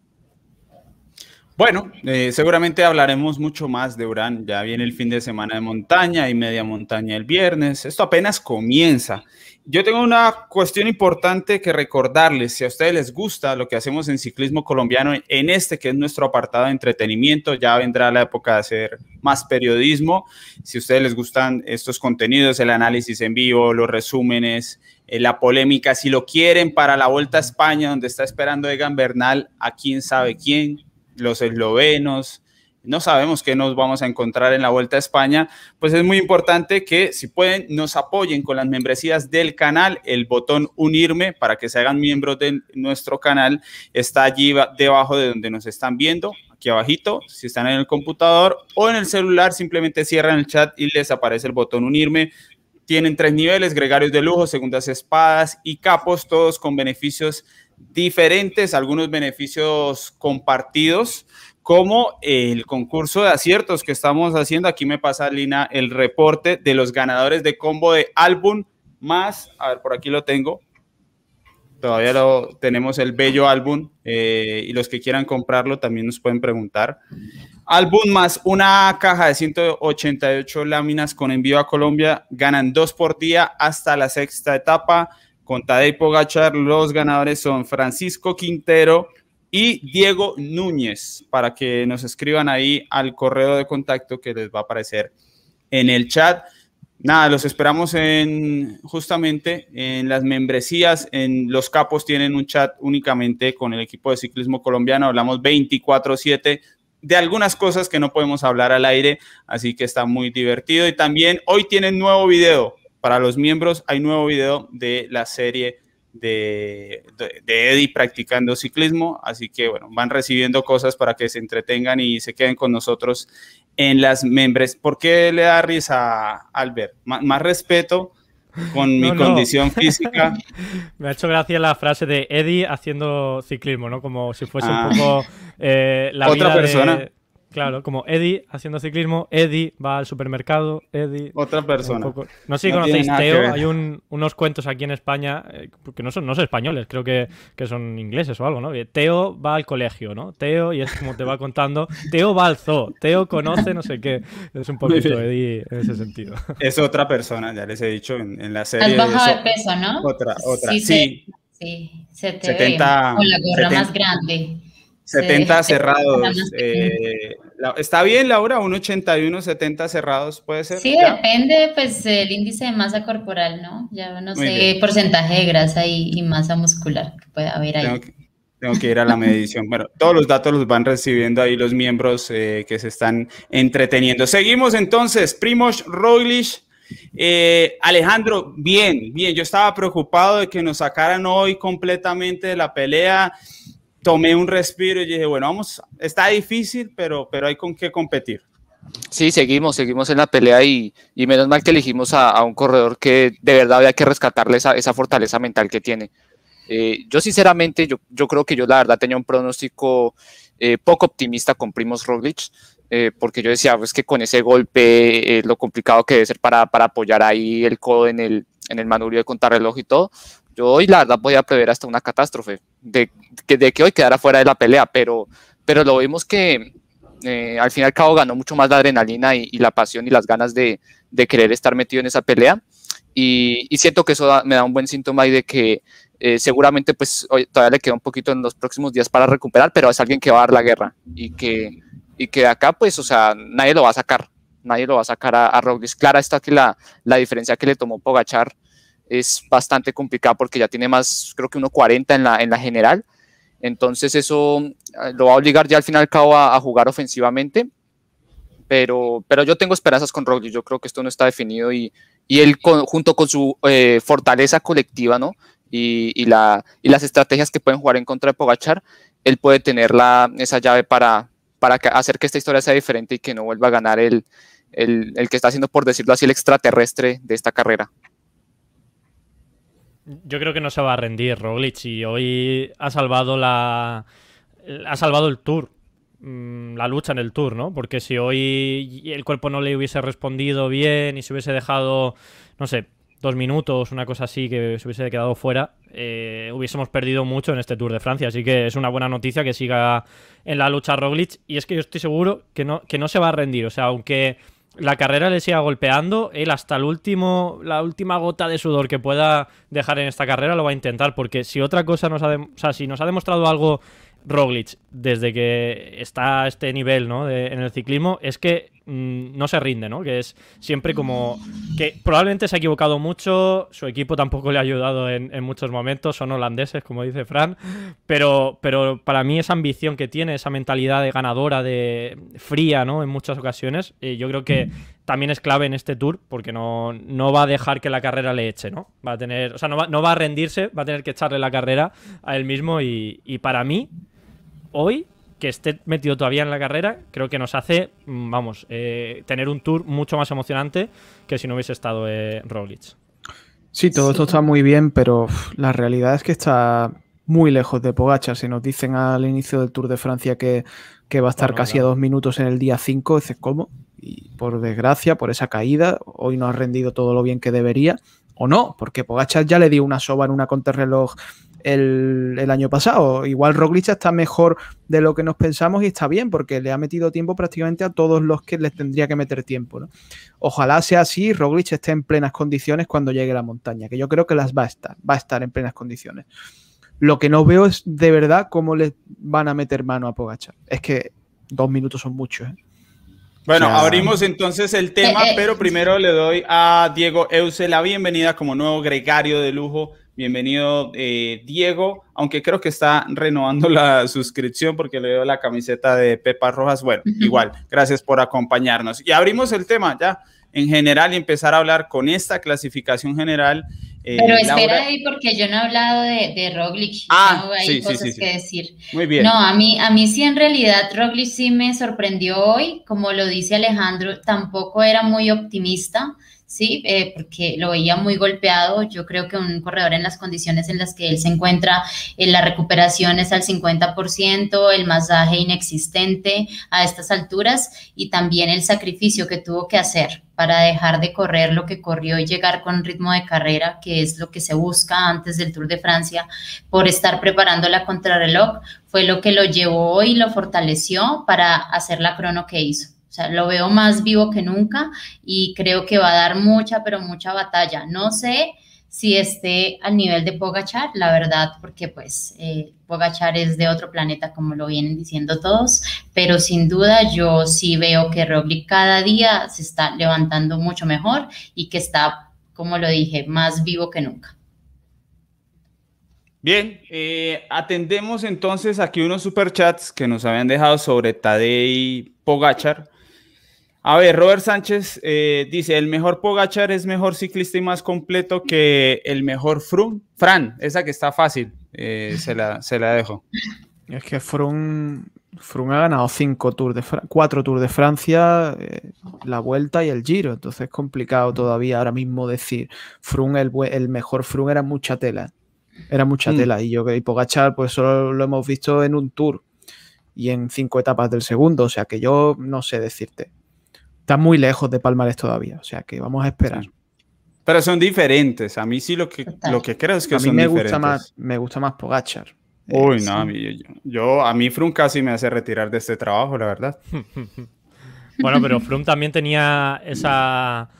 Bueno, eh, seguramente hablaremos mucho más de Urán. Ya viene el fin de semana de montaña y media montaña el viernes. Esto apenas comienza. Yo tengo una cuestión importante que recordarles. Si a ustedes les gusta lo que hacemos en ciclismo colombiano, en este que es nuestro apartado de entretenimiento, ya vendrá la época de hacer más periodismo. Si a ustedes les gustan estos contenidos, el análisis en vivo, los resúmenes, eh, la polémica, si lo quieren para la Vuelta a España, donde está esperando Egan Bernal, a quién sabe quién, los eslovenos, no sabemos qué nos vamos a encontrar en la Vuelta a España, pues es muy importante que si pueden nos apoyen con las membresías del canal, el botón unirme para que se hagan miembros de nuestro canal está allí debajo de donde nos están viendo, aquí abajito, si están en el computador o en el celular, simplemente cierran el chat y les aparece el botón unirme. Tienen tres niveles, gregarios de lujo, segundas espadas y capos, todos con beneficios diferentes, algunos beneficios compartidos como el concurso de aciertos que estamos haciendo. Aquí me pasa, Lina, el reporte de los ganadores de combo de álbum más, a ver, por aquí lo tengo. Todavía lo, tenemos el bello álbum eh, y los que quieran comprarlo también nos pueden preguntar. Álbum más una caja de 188 láminas con envío a Colombia. Ganan dos por día hasta la sexta etapa. Con Tadej Pogachar, los ganadores son Francisco Quintero, y Diego Núñez, para que nos escriban ahí al correo de contacto que les va a aparecer en el chat. Nada, los esperamos en justamente en las membresías, en los capos tienen un chat únicamente con el equipo de ciclismo colombiano, hablamos 24/7 de algunas cosas que no podemos hablar al aire, así que está muy divertido. Y también hoy tienen nuevo video para los miembros, hay nuevo video de la serie de, de, Eddie practicando ciclismo, así que bueno, van recibiendo cosas para que se entretengan y se queden con nosotros en las membres. ¿Por qué le da risa a Albert? más respeto con (laughs) mi condición física. (laughs) Me ha hecho gracia la frase de Eddie haciendo ciclismo, ¿no? Como si fuese un ah. poco eh, la otra persona. Claro, como Eddie haciendo ciclismo, Eddie va al supermercado, Eddie... Otra persona. No sé si conocéis Teo, hay unos cuentos aquí en España, eh, que no son, no son españoles, creo que, son ingleses o algo, ¿no? Teo va al colegio, ¿no? Teo, y es como te va contando, Teo va al zoo, Teo conoce no sé qué. Es un poquito Eddie en ese sentido. Es otra persona, ya les he dicho en, la serie. Has bajado de peso, ¿no? Otra, otra. Sí, sí. Se, te 70, con la gorra más grande. 70 cerrados. (laughs) Eh, ¿Está bien, Laura? ¿Un 81, 70 cerrados puede ser? Sí, depende, pues, el índice de masa corporal, ¿no? Ya no sé, porcentaje de grasa y, masa muscular que puede haber ahí. Tengo que, ir a la medición. Bueno, todos los datos los van recibiendo ahí los miembros eh, que se están entreteniendo. Seguimos entonces, Primoz Roglic. Eh, Alejandro, bien, bien. Yo estaba preocupado de que nos sacaran hoy completamente de la pelea tomé un respiro y dije, bueno, vamos, está difícil, pero, pero hay con qué competir. Sí, seguimos, seguimos en la pelea y, y menos mal que elegimos a, un corredor que de verdad había que rescatarle esa, fortaleza mental que tiene. Eh, yo sinceramente, yo, yo, creo que yo la verdad tenía un pronóstico eh, poco optimista con Primos Roglic, eh, porque yo decía, pues que con ese golpe, lo complicado que debe ser para, para apoyar ahí el codo en el, en el manubrio de contrarreloj y todo, yo hoy la verdad podía prever hasta una catástrofe, de, de que hoy quedara fuera de la pelea, pero, pero lo vimos que eh, al fin y al cabo ganó mucho más la adrenalina y, la pasión y las ganas de, de, querer estar metido en esa pelea. Y, y siento que eso me da un buen síntoma y de que eh, seguramente pues hoy, todavía le queda un poquito en los próximos días para recuperar, pero es alguien que va a dar la guerra y que, y que acá pues, o sea, nadie lo va a sacar, nadie lo va a sacar a, a Roglic. Clara está que la, la diferencia que le tomó Pogachar es bastante complicado porque ya tiene más, creo que 1.40 en la, en la general. Entonces eso eh, lo va a obligar ya al final al cabo a, jugar ofensivamente. Pero, pero yo tengo esperanzas con Roglic. Yo creo que esto no está definido y, y él junto con su eh, fortaleza colectiva, ¿no? Y, y, la, y las estrategias que pueden jugar en contra de Pogachar, él puede tener la, esa llave para, para hacer que esta historia sea diferente y que no vuelva a ganar el, el, el que está haciendo, por decirlo así, el extraterrestre de esta carrera. Yo creo que no se va a rendir Roglic y hoy ha salvado la ha salvado el Tour, mm, la lucha en el Tour, ¿no? Porque si hoy el cuerpo no le hubiese respondido bien y se hubiese dejado, no sé, dos minutos, una cosa así, que se hubiese quedado fuera, eh, hubiésemos perdido mucho en este Tour de Francia. Así que es una buena noticia que siga en la lucha Roglic. Y es que yo estoy seguro que no, que no se va a rendir. O sea, aunque la carrera le siga golpeando, él hasta el último, la última gota de sudor que pueda dejar en esta carrera lo va a intentar. Porque si otra cosa nos ha, si nos ha demostrado algo Roglic desde que está a este nivel ¿no? en el ciclismo es que mm, no se rinde, ¿no? Que es siempre como que probablemente se ha equivocado mucho, su equipo tampoco le ha ayudado en, muchos momentos, son holandeses, como dice Fran, pero, pero para mí esa ambición que tiene, esa mentalidad de ganadora, de fría, ¿no? En muchas ocasiones, eh, yo creo que también es clave en este tour porque no, no, va a dejar que la carrera le eche, ¿no? Va a tener, o sea, no va, no va a rendirse, va a tener que echarle la carrera a él mismo y, y para mí hoy, que esté metido todavía en la carrera, creo que nos hace, mm, vamos, eh, tener un tour mucho más emocionante que si no hubiese estado eh, Roglic. Sí, todo esto está muy bien, pero la realidad es que está muy lejos de Pogacar. Si nos dicen al inicio del Tour de Francia que, va a estar casi a dos minutos en el día 5, dices, ¿cómo? Y por desgracia, por esa caída, hoy no ha rendido todo lo bien que debería. O no, porque Pogachar ya le dio una soba en una contrarreloj el, año pasado. Igual Roglic está mejor de lo que nos pensamos y está bien porque le ha metido tiempo prácticamente a todos los que les tendría que meter tiempo. Ojalá sea así, Roglic esté en plenas condiciones cuando llegue a la montaña, que yo creo que las va a estar, va a estar en plenas condiciones. Lo que no veo es de verdad cómo le van a meter mano a Pogachar. Es que dos minutos son muchos. ¿eh? Bueno, abrimos entonces el tema, eh, eh. pero primero le doy a Diego Euse la bienvenida como nuevo gregario de lujo Bienvenido, eh, Diego, aunque creo que está renovando la suscripción porque le dio la camiseta de Pepa Rojas. Bueno, igual, gracias por acompañarnos. Y abrimos el tema ya en general y empezar a hablar con esta clasificación general. Eh, Pero espera ahí porque yo no he hablado de, de Roglic. Ah, hay sí, cosas sí, que decir. Muy bien. No, a mí, a mí sí en realidad Roglic sí me sorprendió hoy. Como lo dice Alejandro, tampoco era muy optimista. ¿Sí? Eh, porque lo veía muy golpeado. Yo creo que un corredor en las condiciones en las que él se encuentra, en la recuperación es al 50%, el masaje inexistente a estas alturas y también el sacrificio que tuvo que hacer para dejar de correr lo que corrió y llegar con ritmo de carrera, que es lo que se busca antes del Tour de Francia, por estar preparando la contrarreloj, fue lo que lo llevó y lo fortaleció para hacer la crono que hizo. O sea, lo veo más vivo que nunca y creo que va a dar mucha, pero mucha batalla. No sé si esté al nivel de Pogachar, la verdad, porque pues eh, Pogachar es de otro planeta, como lo vienen diciendo todos, pero sin duda yo sí veo que Roglic cada día se está levantando mucho mejor y que está, como lo dije, más vivo que nunca. Bien, eh, atendemos entonces aquí unos superchats que nos habían dejado sobre Tadei Pogachar. A ver, Robert Sánchez eh, dice, el mejor Pogachar es mejor ciclista y más completo que el mejor Froome. Fran, esa que está fácil, eh, se, la, se la dejo. Es que Froome, ha ganado cinco tours de cuatro Tours de Francia, eh, la Vuelta y el Giro, entonces es complicado todavía ahora mismo decir Froome, el, el mejor Froome era mucha tela, era mucha mm. tela y yo y Pogachar pues solo lo hemos visto en un Tour y en cinco etapas del segundo, o sea que yo no sé decirte está muy lejos de Palmares todavía, o sea que vamos a esperar. Pero son diferentes. A mí sí lo que, lo que creo es que a mí me Gusta más, me gusta más Pogachar. Uy, no, a mí, yo, a mí Frum casi me hace retirar de este trabajo, la verdad. (laughs) bueno, pero Frum también tenía esa,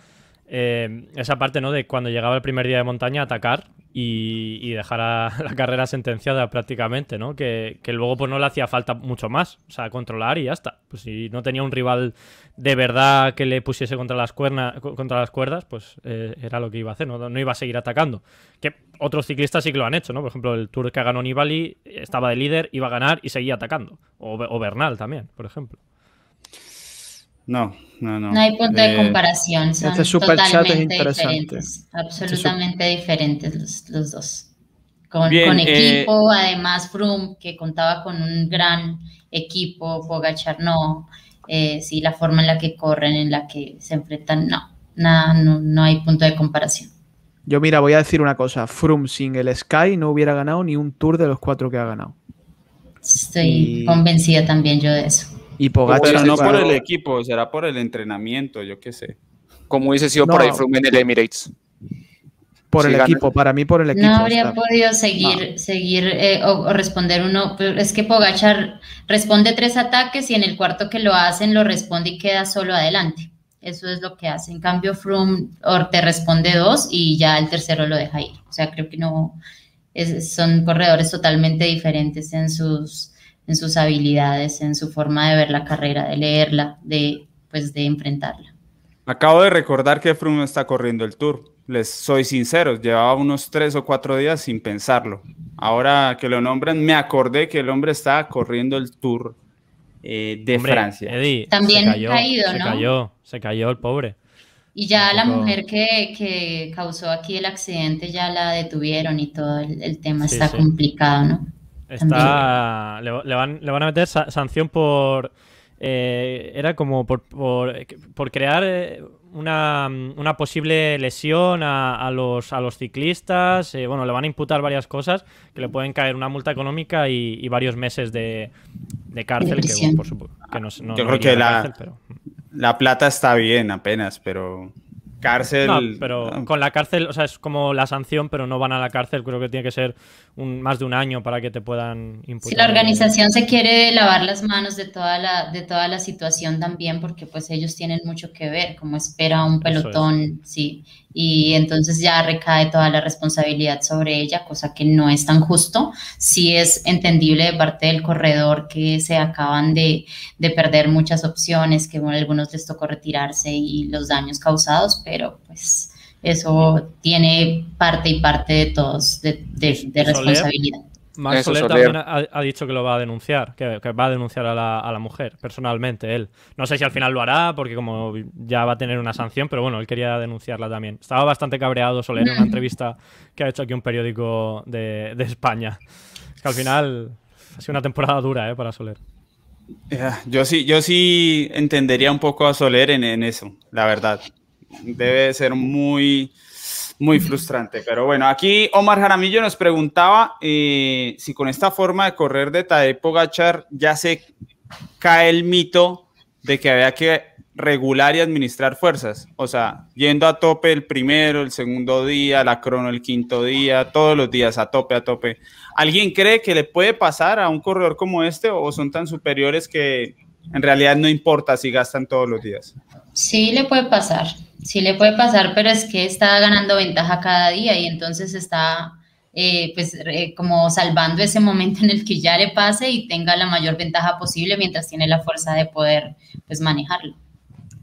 eh, esa parte, ¿no? De cuando llegaba el primer día de montaña, atacar y, dejar (laughs) la carrera sentenciada prácticamente, ¿no? Que, luego pues no le hacía falta mucho más, o sea, controlar y ya está. Pues si no tenía un rival de verdad que le pusiese contra las, cuernas, contra las cuerdas, pues eh, era lo que iba a hacer, ¿no? no iba a seguir atacando. Que otros ciclistas sí que lo han hecho, ¿no? Por ejemplo, el Tour que ganó Nibali estaba de líder, iba a ganar y seguía atacando. O, o Bernal también, por ejemplo. No, no, no. No hay punto de eh, comparación. Son este totalmente diferentes. Absolutamente diferentes los, dos. Con, con eh, equipo, además Froome, que contaba con un gran equipo, Pogachar no. Eh, sí, la forma en la que corren, en la que se enfrentan, no. Nada, no, hay punto de comparación. Yo, mira, voy a decir una cosa. Froome sin el Sky no hubiera ganado ni un tour de los cuatro que ha ganado. Estoy convencida también yo de eso. Y Pogacar, no por el equipo, será por el entrenamiento, yo qué sé. Como hubiese sido por ahí Froome en el Emirates. por el equipo, para mí por el equipo. No habría podido seguir, seguir eh, o, responder uno. Es que Pogachar responde tres ataques y en el cuarto que lo hacen lo responde y queda solo adelante. Eso es lo que hace. En cambio, Froome te responde dos y ya el tercero lo deja ir. O sea, creo que no. son corredores totalmente diferentes en sus, en sus habilidades, en su forma de ver la carrera, de leerla, de, pues, de enfrentarla. Acabo de recordar que Froome está corriendo el Tour les soy sincero, llevaba unos tres o cuatro días sin pensarlo. Ahora que lo nombran, me acordé que el hombre estaba corriendo el Tour eh, de Francia. También se cayó, caído, ¿no? Se cayó, se cayó el pobre. Y ya la mujer que, causó aquí el accidente ya la detuvieron y todo el, tema está complicado, ¿no? Está, le, van, le van a meter sanción por... Eh, era como por, por, crear eh, una, una, posible lesión a, los, a los ciclistas. Eh, bueno, le van a imputar varias cosas que le pueden caer una multa económica y, varios meses de, cárcel. que, por supuesto, Yo creo que la, la plata está bien apenas, pero Cárcel. No, pero con la cárcel, o sea, es como la sanción, pero no van a la cárcel. Creo que tiene que ser un, más de un año para que te puedan imputar. Si la organización se quiere lavar las manos de toda la, de toda la situación también, porque pues ellos tienen mucho que ver, como espera un pelotón, sí y entonces ya recae toda la responsabilidad sobre ella, cosa que no es tan justo. Sí es entendible de parte del corredor que se acaban de, perder muchas opciones, que a algunos les tocó retirarse y los daños causados, pero pues eso tiene parte y parte de todos de, de responsabilidad. Max Soler también ha, dicho que lo va a denunciar, que, va a denunciar a la, mujer, personalmente, él. No sé si al final lo hará, porque como ya va a tener una sanción, pero bueno, él quería denunciarla también. Estaba bastante cabreado Soler en una entrevista que ha hecho aquí un periódico de, España. Es que al final ha sido una temporada dura ¿eh? para Soler. Yo sí, yo sí entendería un poco a Soler en eso, la verdad. Debe ser muy muy frustrante, pero bueno, aquí Omar Jaramillo nos preguntaba eh, si con esta forma de correr de Tadej Pogachar ya se cae el mito de que había que regular y administrar fuerzas, o sea, yendo a tope el primero, el segundo día, la crono el quinto día, todos los días a tope, a tope. ¿Alguien cree que le puede pasar a un corredor como este o son tan superiores que en realidad no importa si gastan todos los días? Sí, le puede pasar. Sí le puede pasar, pero es que está ganando ventaja cada día y entonces está eh, pues como salvando ese momento en el que ya le pase y tenga la mayor ventaja posible mientras tiene la fuerza de poder pues manejarlo.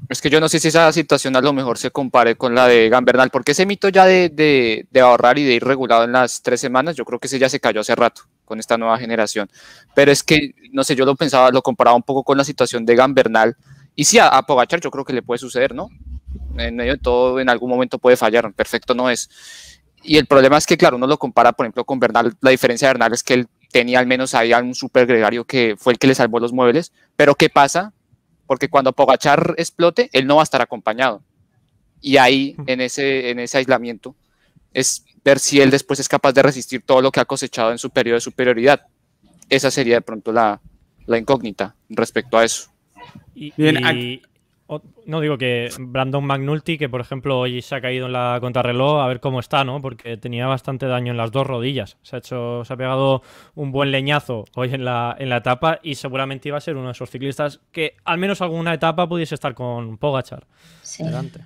Es que yo no sé si esa situación a lo mejor se compare con la de Gambernal, porque ese mito ya de, de, de, ahorrar y de ir regulado en las tres semanas, yo creo que ese ya se cayó hace rato con esta nueva generación. Pero es que, no sé, yo lo pensaba, lo comparaba un poco con la situación de Gambernal. Y sí, a, a Pogachar yo creo que le puede suceder, ¿no? en medio de todo en algún momento puede fallar, perfecto no es. Y el problema es que, claro, uno lo compara, por ejemplo, con Bernal, la diferencia de Bernal es que él tenía al menos ahí un super gregario que fue el que le salvó los muebles, pero ¿qué pasa? Porque cuando Pogachar explote, él no va a estar acompañado. Y ahí, en ese, en ese aislamiento, es ver si él después es capaz de resistir todo lo que ha cosechado en su periodo de superioridad. Esa sería de pronto la, la incógnita respecto a eso. Y, Bien, no digo que Brandon McNulty, que por ejemplo hoy se ha caído en la contrarreloj, a ver cómo está, ¿no? Porque tenía bastante daño en las dos rodillas. Se ha hecho, se ha pegado un buen leñazo hoy en la, en la etapa y seguramente iba a ser uno de esos ciclistas que al menos alguna etapa pudiese estar con Pogachar. Sí. Delante.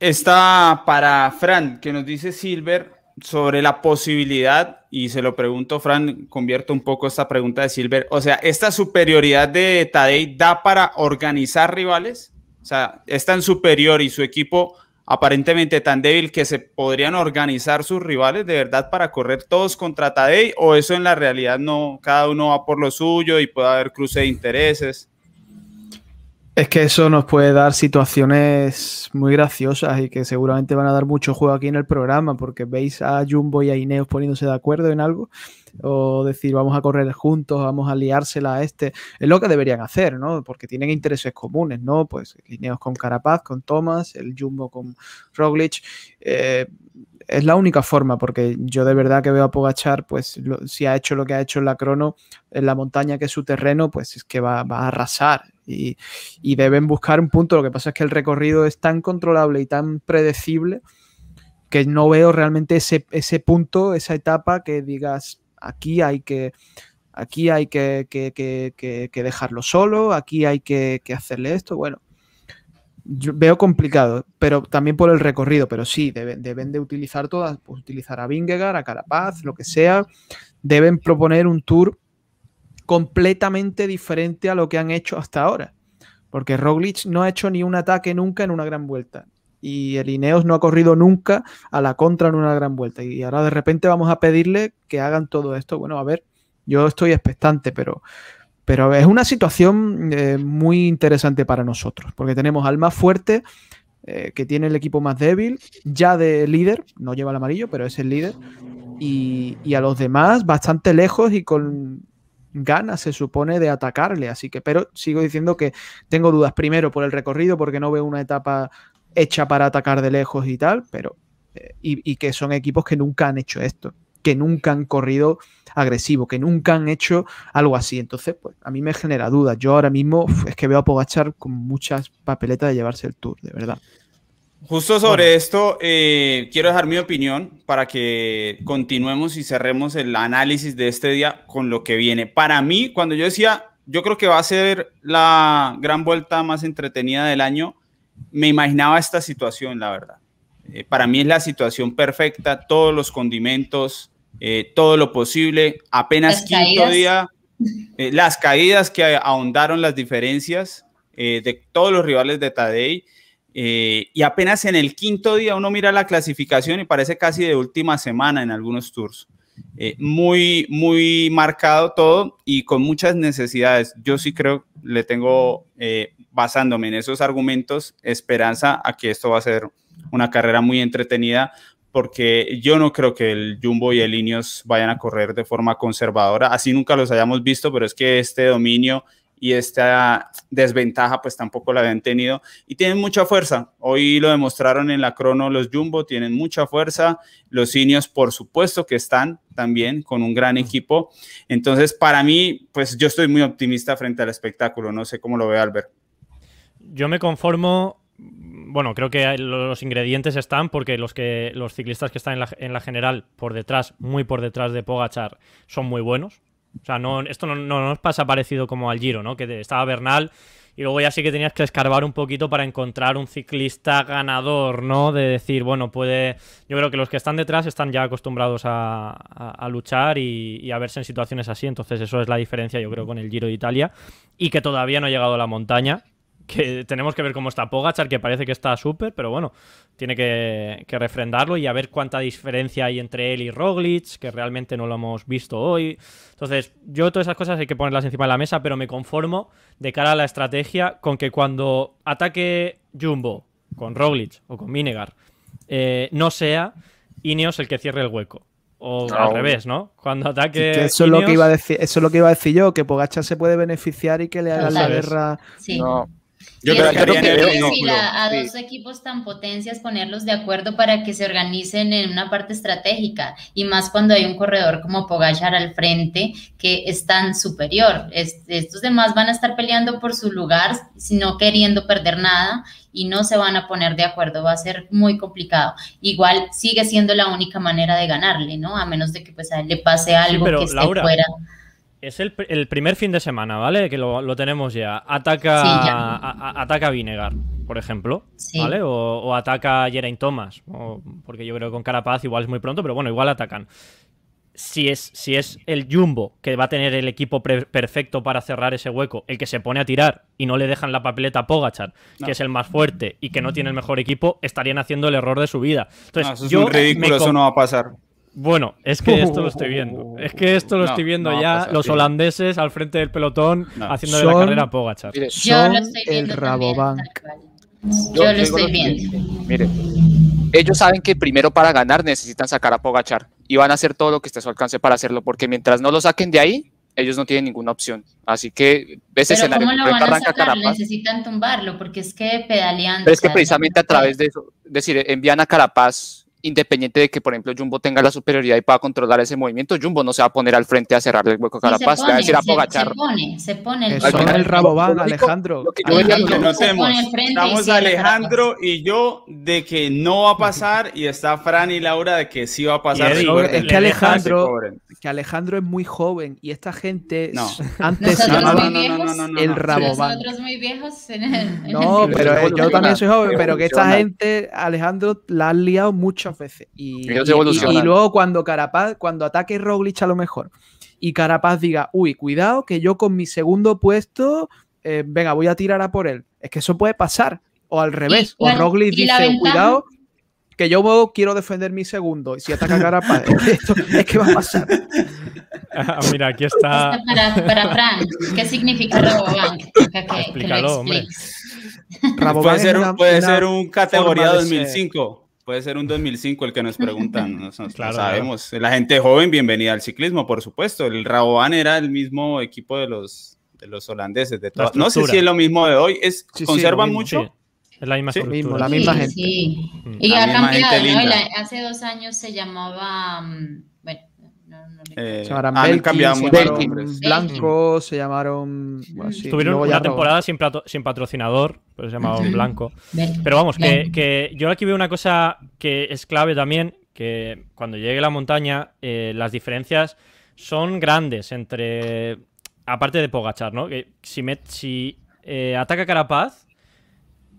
Está para Fran, que nos dice Silver sobre la posibilidad, y se lo pregunto, Fran, convierto un poco esta pregunta de Silver, o sea, ¿esta superioridad de Tadej da para organizar rivales? O sea, es tan superior y su equipo aparentemente tan débil que se podrían organizar sus rivales de verdad para correr todos contra Tadej o eso en la realidad no, cada uno va por lo suyo y puede haber cruce de intereses. Es que eso nos puede dar situaciones muy graciosas y que seguramente van a dar mucho juego aquí en el programa, porque veis a Jumbo y a Ineos poniéndose de acuerdo en algo, o decir vamos a correr juntos, vamos a liársela a este. Es lo que deberían hacer, ¿no? Porque tienen intereses comunes, ¿no? Pues Ineos con Carapaz, con Thomas, el Jumbo con Roglic. Eh, es la única forma, porque yo de verdad que veo a Pogachar, pues si ha hecho lo que ha hecho en la crono, en la montaña que es su terreno, pues es que va, va a arrasar y, deben buscar un punto. Lo que pasa es que el recorrido es tan controlable y tan predecible que no veo realmente ese, ese punto, esa etapa que digas, aquí hay que, aquí hay que, que, dejarlo solo, aquí hay que, hacerle esto. Bueno, yo veo complicado, pero también por el recorrido, pero sí, deben, deben de utilizar todas, pues, utilizar a Vingegaard, a Carapaz, lo que sea, deben proponer un tour completamente diferente a lo que han hecho hasta ahora, porque Roglic no ha hecho ni un ataque nunca en una gran vuelta, y el Ineos no ha corrido nunca a la contra en una gran vuelta. Y ahora de repente vamos a pedirle que hagan todo esto. Bueno, a ver, yo estoy expectante, pero, pero es una situación eh, muy interesante para nosotros, porque tenemos al más fuerte, eh, que tiene el equipo más débil, ya de líder, no lleva el amarillo, pero es el líder, y, a los demás bastante lejos y con ganas, se supone, de atacarle. Así que, pero sigo diciendo que tengo dudas. Primero por el recorrido, porque no veo una etapa hecha para atacar de lejos y tal, pero eh, y, que son equipos que nunca han hecho esto, que nunca han corrido agresivo, que nunca han hecho algo así. Entonces, pues a mí me genera dudas. Yo ahora mismo es que veo a Pogachar con muchas papeletas de llevarse el tour, de verdad. Justo sobre esto, eh, quiero dejar mi opinión para que continuemos y cerremos el análisis de este día con lo que viene. Para mí, cuando yo decía, yo creo que va a ser la gran vuelta más entretenida del año, me imaginaba esta situación, la verdad. Eh, para mí es la situación perfecta, todos los condimentos, eh, todo lo posible, apenas quinto día, eh, las caídas que ahondaron las diferencias de todos los rivales de Tadei, y apenas en el quinto día uno mira la clasificación y parece casi de última semana en algunos tours. muy, muy marcado todo y con muchas necesidades. Yo sí creo, le tengo basándome en esos argumentos, esperanza a que esto va a ser una carrera muy entretenida, porque yo no creo que el Jumbo y el Ineos vayan a correr de forma conservadora, así nunca los hayamos visto, pero es que este dominio y esta desventaja pues tampoco la habían tenido y tienen mucha fuerza. Hoy lo demostraron en la crono los Jumbo, tienen mucha fuerza, los Ineos por supuesto que están también con un gran equipo. Entonces para mí pues yo estoy muy optimista frente al espectáculo, no sé cómo lo ve Albert. Yo me conformo. Bueno, creo que los ingredientes están porque los que los ciclistas que están en la, en general por detrás, muy por detrás de Pogachar, son muy buenos. O sea, no, esto no, nos pasa parecido como al Giro, ¿no? Que estaba Bernal y luego ya sí que tenías que escarbar un poquito para encontrar un ciclista ganador, ¿no? De decir, bueno, puede... Yo creo que los que están detrás están ya acostumbrados a, luchar y, y, a verse en situaciones así. Entonces eso es la diferencia, yo creo, con el Giro de Italia. Y que todavía no ha llegado a la montaña que tenemos que ver cómo está Pogachar, que parece que está súper, pero bueno, tiene que, refrendarlo y a ver cuánta diferencia hay entre él y Roglic, que realmente no lo hemos visto hoy. Entonces, yo todas esas cosas hay que ponerlas encima de la mesa, pero me conformo de cara a la estrategia con que cuando ataque Jumbo con Roglic o con Minegar, eh, no sea Ineos el que cierre el hueco. O al revés, ¿no? Cuando ataque. eso, es lo que iba a decir, eso es lo que iba a decir yo, que Pogachar se puede beneficiar y que le haga la guerra. No. Yo creo que a, dos equipos tan potencias ponerlos de acuerdo para que se organicen en una parte estratégica y más cuando hay un corredor como Pogachar al frente que es tan superior. estos demás van a estar peleando por su lugar, no queriendo perder nada y no se van a poner de acuerdo, va a ser muy complicado. Igual sigue siendo la única manera de ganarle, ¿no? A menos de que pues a él le pase algo que esté fuera. Es el, primer fin de semana, ¿vale? Que lo, tenemos ya. Ataca, ataca Vinegar, por ejemplo, ¿vale? O, ataca Geraint Thomas, porque yo creo que con Carapaz igual es muy pronto, pero bueno, igual atacan. Si es, si es el Jumbo que va a tener el equipo perfecto para cerrar ese hueco, el que se pone a tirar y no le dejan la papeleta a Pogachar, que es el más fuerte y que no tiene el mejor equipo, estarían haciendo el error de su vida. Entonces, eso es yo ridículo, eso no va a pasar. Bueno, es que esto lo estoy viendo. (laughs) Es que esto lo estoy viendo ya los holandeses al frente del pelotón haciendo de la carrera a Pogachar. Yo lo estoy viendo el Rabobank. Yo, lo estoy viendo. Mire, ellos saben que primero para ganar necesitan sacar a Pogachar y van a hacer todo lo que esté a su alcance para hacerlo, porque mientras no lo saquen de ahí, ellos no tienen ninguna opción. Así que ese Pero escenario ¿cómo lo van a sacar? Necesitan tumbarlo, porque es que pedaleando. Pero es que precisamente a través de eso, es decir, envían a Carapaz independiente de que, por ejemplo, Jumbo tenga la superioridad y pueda controlar ese movimiento, Jumbo no se va a poner al frente a cerrarle el hueco a Carapaz, le va a decir a Pogachar. Se pone, se pone el, Eso el Rabobank, Alejandro. Lo que yo estamos Alejandro y yo de que no va a pasar y está Fran y Laura de que sí va a pasar. es que Alejandro, que Alejandro es muy joven y esta gente antes se llamaba el Rabobank. Nosotros muy viejos en el, No, pero yo también soy joven, pero que esta gente, Alejandro, la han liado muchas veces. Y, y, luego cuando Carapaz, cuando ataque Roglic a lo mejor, y Carapaz diga, uy, cuidado, que yo con mi segundo puesto, eh, venga, voy a tirar a por él. Es que eso puede pasar. O al revés. o Roglic dice, cuidado, que yo quiero defender mi segundo. Y si ataca Carapaz, esto es que va a pasar. Ah, mira, aquí está. Para, para Fran, ¿qué significa Rabobank? Explícalo, hombre. puede ser, un, puede ser un categoría 2005. Puede ser un 2005 el que nos preguntan. No, sabemos. La gente joven, bienvenida al ciclismo, por supuesto. El Rabobank era el mismo equipo de los, de los holandeses. De no sé si es lo mismo de hoy. Es, ¿Conservan mucho? Es la misma estructura. la misma gente. Y ha cambiado, ¿no? hace dos años se llamaba. Mm, eh, se llamaron han cambiado mucho Blanco, se llamaron. Tuvieron una temporada sin, sin, patrocinador, pero se llamaban (laughs) Blanco. Pero vamos, que, que, yo aquí veo una cosa que es clave también: que cuando llegue la montaña, eh, las diferencias son grandes entre. Aparte de Pogachar, ¿no? Que si, si eh, ataca Carapaz,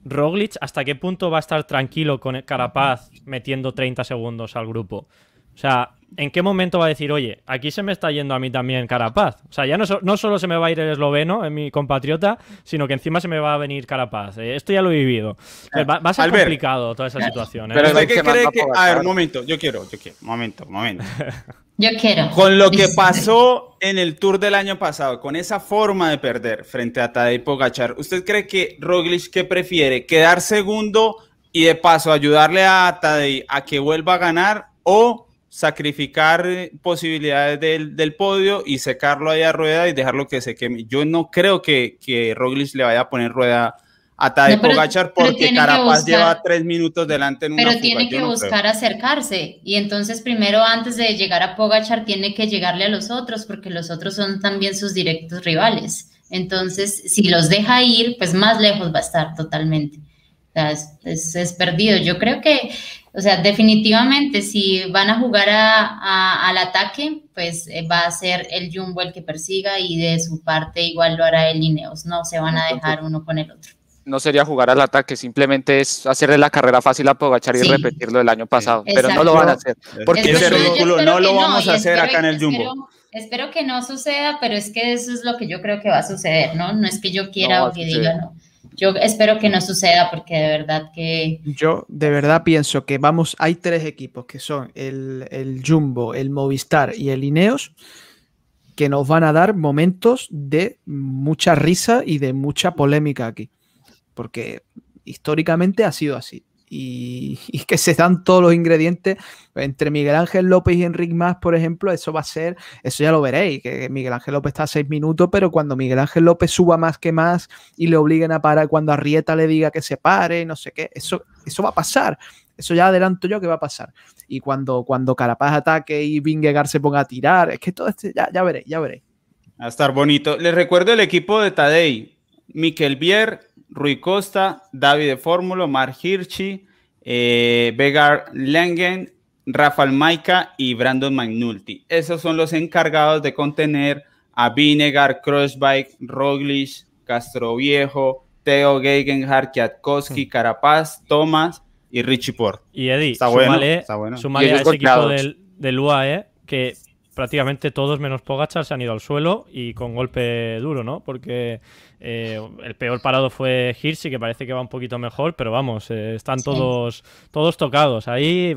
Roglic, ¿hasta qué punto va a estar tranquilo con Carapaz metiendo 30 segundos al grupo? O sea, ¿en qué momento va a decir, oye, aquí se me está yendo a mí también Carapaz? O sea, ya no, no solo se me va a ir el esloveno, en mi compatriota, sino que encima se me va a venir Carapaz. Eh, esto ya lo he vivido. Va, a ser complicado toda esa situación. ¿eh? Pero qué cree que.? A ver, un momento, yo quiero, yo quiero, momento, momento. (laughs) Yo quiero. Con lo que pasó en el Tour del año pasado, con esa forma de perder frente a Tadej Pogachar, ¿usted cree que Roglic qué prefiere? ¿Quedar segundo y de paso ayudarle a Tadej a que vuelva a ganar o sacrificar eh, posibilidades del, del, podio y secarlo ahí a rueda y dejarlo que se queme. Yo no creo que, que Roglic le vaya a poner rueda a Tadej Pogachar porque Carapaz lleva tres minutos delante en una Pero tiene que buscar acercarse y entonces primero antes de llegar a Pogachar tiene que llegarle a los otros porque los otros son también sus directos rivales. Entonces, si los deja ir, pues más lejos va a estar totalmente. es, es perdido. Yo creo que o sea, definitivamente si van a jugar a, al ataque, pues eh, va a ser el Jumbo el que persiga y de su parte igual lo hará el Ineos, no se van a dejar uno con el otro. No sería jugar al ataque, simplemente es hacerle la carrera fácil a Pogachar y repetirlo del año pasado, pero no lo van a hacer. Porque ese ridículo no lo vamos a hacer acá en el Jumbo. Espero, que no suceda, pero es que eso es lo que yo creo que va a suceder, ¿no? No es que yo quiera o que diga no yo espero que no suceda porque de verdad que... Yo de verdad pienso que vamos, hay tres equipos que son el, el Jumbo, el Movistar y el Ineos que nos van a dar momentos de mucha risa y de mucha polémica aquí. Porque históricamente ha sido así. Y, que se dan todos los ingredientes entre Miguel Ángel López y Enrique Más, por ejemplo, eso va a ser, eso ya lo veréis, que Miguel Ángel López está a seis minutos, pero cuando Miguel Ángel López suba más que más y le obliguen a parar, cuando Arrieta le diga que se pare, no sé qué, eso, eso va a pasar. Eso ya adelanto yo que va a pasar. Y cuando, cuando Carapaz ataque y Vingegaard se ponga a tirar, es que todo este, ya, ya veréis, ya veréis. Va a estar bonito. Les recuerdo el equipo de Tadei. Miquel Bier, Rui Costa, David de Fórmula, Mar Hirschi, eh, Vegar Langen, Rafael Maika y Brandon McNulty. Esos son los encargados de contener a Vinegar, Crossbike, Roglic, Castroviejo, Theo Gegenhardt, Kwiatkowski. Carapaz, Thomas y Richie Port. Y Eddie, está bueno, está bueno. a ese equipo del, del, UAE que prácticamente todos menos Pogachar se han ido al suelo y con golpe duro, ¿no? Porque eh, el peor parado fue Hirschi, que parece que va un poquito mejor, pero vamos, eh, están todos, todos tocados. Ahí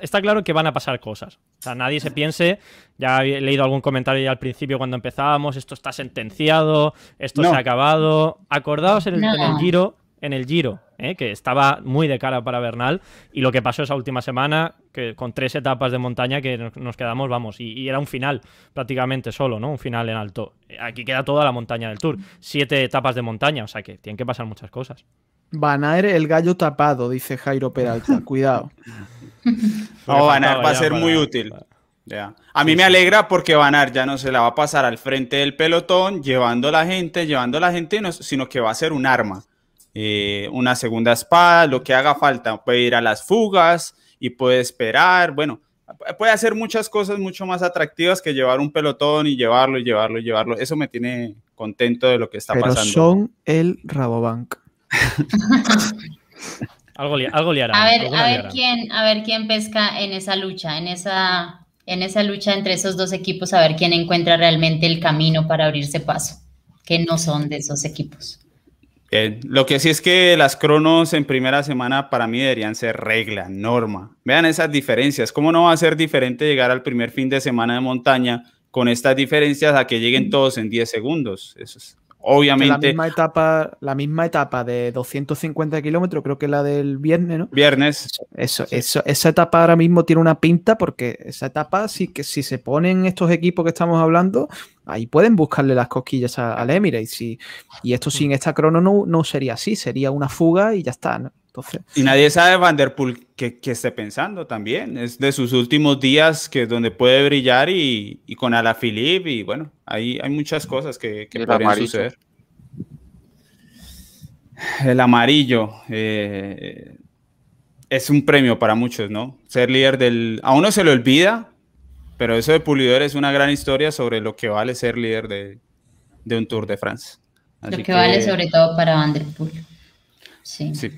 está claro que van a pasar cosas. O sea, nadie se piense, ya he leído algún comentario ya al principio cuando empezábamos, esto está sentenciado, esto se ha acabado. Acordaos en el Giro en el Giro, ¿eh? que estaba muy de cara para Bernal, y lo que pasó esa última semana, que con tres etapas de montaña que nos quedamos, vamos, y, era un final prácticamente solo, ¿no? Un final en alto. Aquí queda toda la montaña del Tour, siete etapas de montaña, o sea que tienen que pasar muchas cosas. Van a el gallo tapado, dice Jairo Peralta, (laughs) cuidado. no, Vanar va a ser muy útil. A mí me alegra porque Vanar ya no se la va a pasar al frente del pelotón, llevando a la gente, llevando a la gente, sino que va a ser un arma. Eh, una segunda espada, lo que haga falta. Puede ir a las fugas y puede esperar. Bueno, puede hacer muchas cosas mucho más atractivas que llevar un pelotón y llevarlo y llevarlo y llevarlo. Eso me tiene contento de lo que está Pero pasando. Son el Rabobank. (laughs) algo, algo liarán. A ver, a ver quién, a ver quién pesca en esa lucha, en esa, en esa lucha entre esos dos equipos, a ver quién encuentra realmente el camino para abrirse paso, que no son de esos equipos. Lo que sí es que las cronos en primera semana para mí deberían ser regla, norma. Vean esas diferencias. ¿Cómo no va a ser diferente llegar al primer fin de semana de montaña con estas diferencias a que lleguen todos en 10 segundos? Eso es obviamente. La misma etapa, la misma etapa de 250 kilómetros, creo que la del viernes, ¿no? Viernes. Eso, eso, esa etapa ahora mismo tiene una pinta porque esa etapa sí que si se ponen estos equipos que estamos hablando, ahí pueden buscarle las cosquillas al Emirates. Y, y esto sin esta crono no, no, sería así, sería una fuga y ya está. ¿no? Entonces, y nadie sabe Vanderpool que, que esté pensando también. Es de sus últimos días que donde puede brillar y, y con Alaphilippe y bueno, ahí hay muchas cosas que, que podrían suceder. El amarillo eh, es un premio para muchos, ¿no? Ser líder del... A uno se le olvida, pero eso de Pulidor es una gran historia sobre lo que vale ser líder de, de un Tour de France. lo que, vale sobre todo para Van Der Poel. Sí. sí.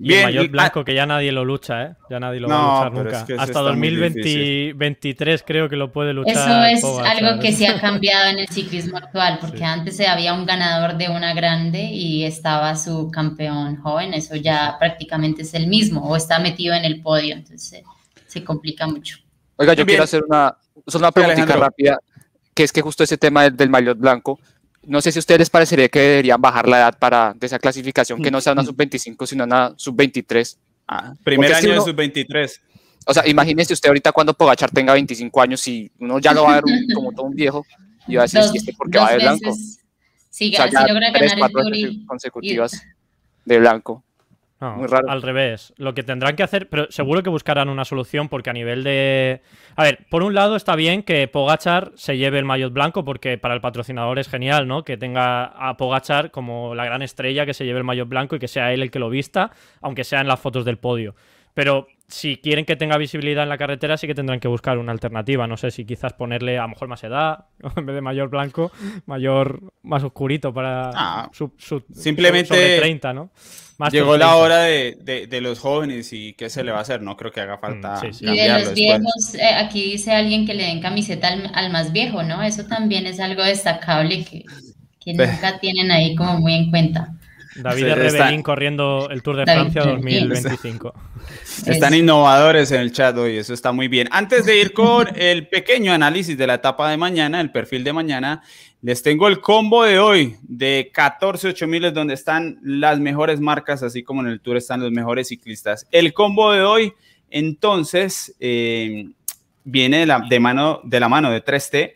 Y el mayor blanco que ya nadie lo lucha, ¿eh? Ya nadie lo va a luchar nunca. Hasta 2023 creo que lo puede luchar. Eso es algo que se ha cambiado en el ciclismo actual, (laughs) porque antes había un ganador de una grande y estaba su campeón joven. Eso ya prácticamente es el mismo o está metido en el podio, entonces se complica mucho. Oiga, yo quiero hacer una, una preguntita rápida, que es que justo ese tema del, del maillot blanco, no sé si a ustedes les parecería que deberían bajar la edad para de esa clasificación, que no sea una sub-25, sino una sub-23. Ah, primer año de sub-23. O sea, imagínese usted ahorita cuando Pogachar tenga 25 años y uno ya lo va a ver como todo un viejo y va a decir, es que porque va de blanco. Sí, o sea, si logra tres, ganar cuatro el consecutivas de blanco. Muy raro. Al revés. Lo que tendrán que hacer, pero seguro que buscarán una solución porque a nivel de. A ver, por un lado está bien que Pogachar se lleve el maillot blanco porque para el patrocinador es genial, ¿no? Que tenga a Pogachar como la gran estrella que se lleve el maillot blanco y que sea él el que lo vista, aunque sea en las fotos del podio. Pero si quieren que tenga visibilidad en la carretera, sí que tendrán que buscar una alternativa. No sé si quizás ponerle a lo mejor más edad, (laughs) en vez de mayor blanco, mayor más oscurito para ah, su, simplemente 30, ¿no? llegó la hora de, de, los jóvenes y qué se le va a hacer. No creo que haga mm, falta. Y de los viejos, eh, aquí dice alguien que le den camiseta al, más viejo, ¿no? Eso también es algo destacable que, que nunca tienen ahí como muy en cuenta. David Rebelín corriendo el Tour de Francia 2025. (laughs) Están innovadores en el chat hoy, eso está muy bien. Antes de ir con el pequeño análisis de la etapa de mañana, el perfil de mañana, les tengo el combo de hoy de 14 8000 donde están las mejores marcas, así como en el Tour están los mejores ciclistas. El combo de hoy, entonces, eh, viene de la, de, mano, de la mano de 3T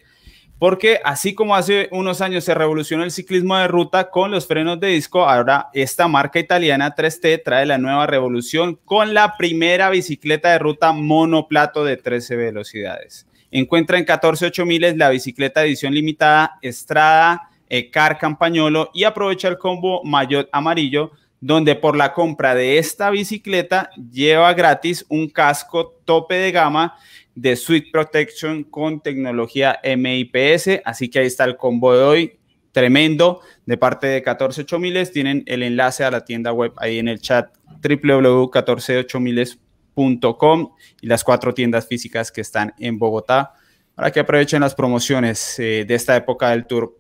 porque así como hace unos años se revolucionó el ciclismo de ruta con los frenos de disco, ahora esta marca italiana 3T trae la nueva revolución con la primera bicicleta de ruta monoplato de 13 velocidades. Encuentra en 14 miles la bicicleta edición limitada Estrada Car Campagnolo y aprovecha el combo Maillot amarillo donde por la compra de esta bicicleta lleva gratis un casco tope de gama de Sweet Protection con tecnología MIPS. Así que ahí está el combo de hoy. Tremendo de parte de 148 Tienen el enlace a la tienda web ahí en el chat www.148miles.com y las cuatro tiendas físicas que están en Bogotá para que aprovechen las promociones eh, de esta época del tour.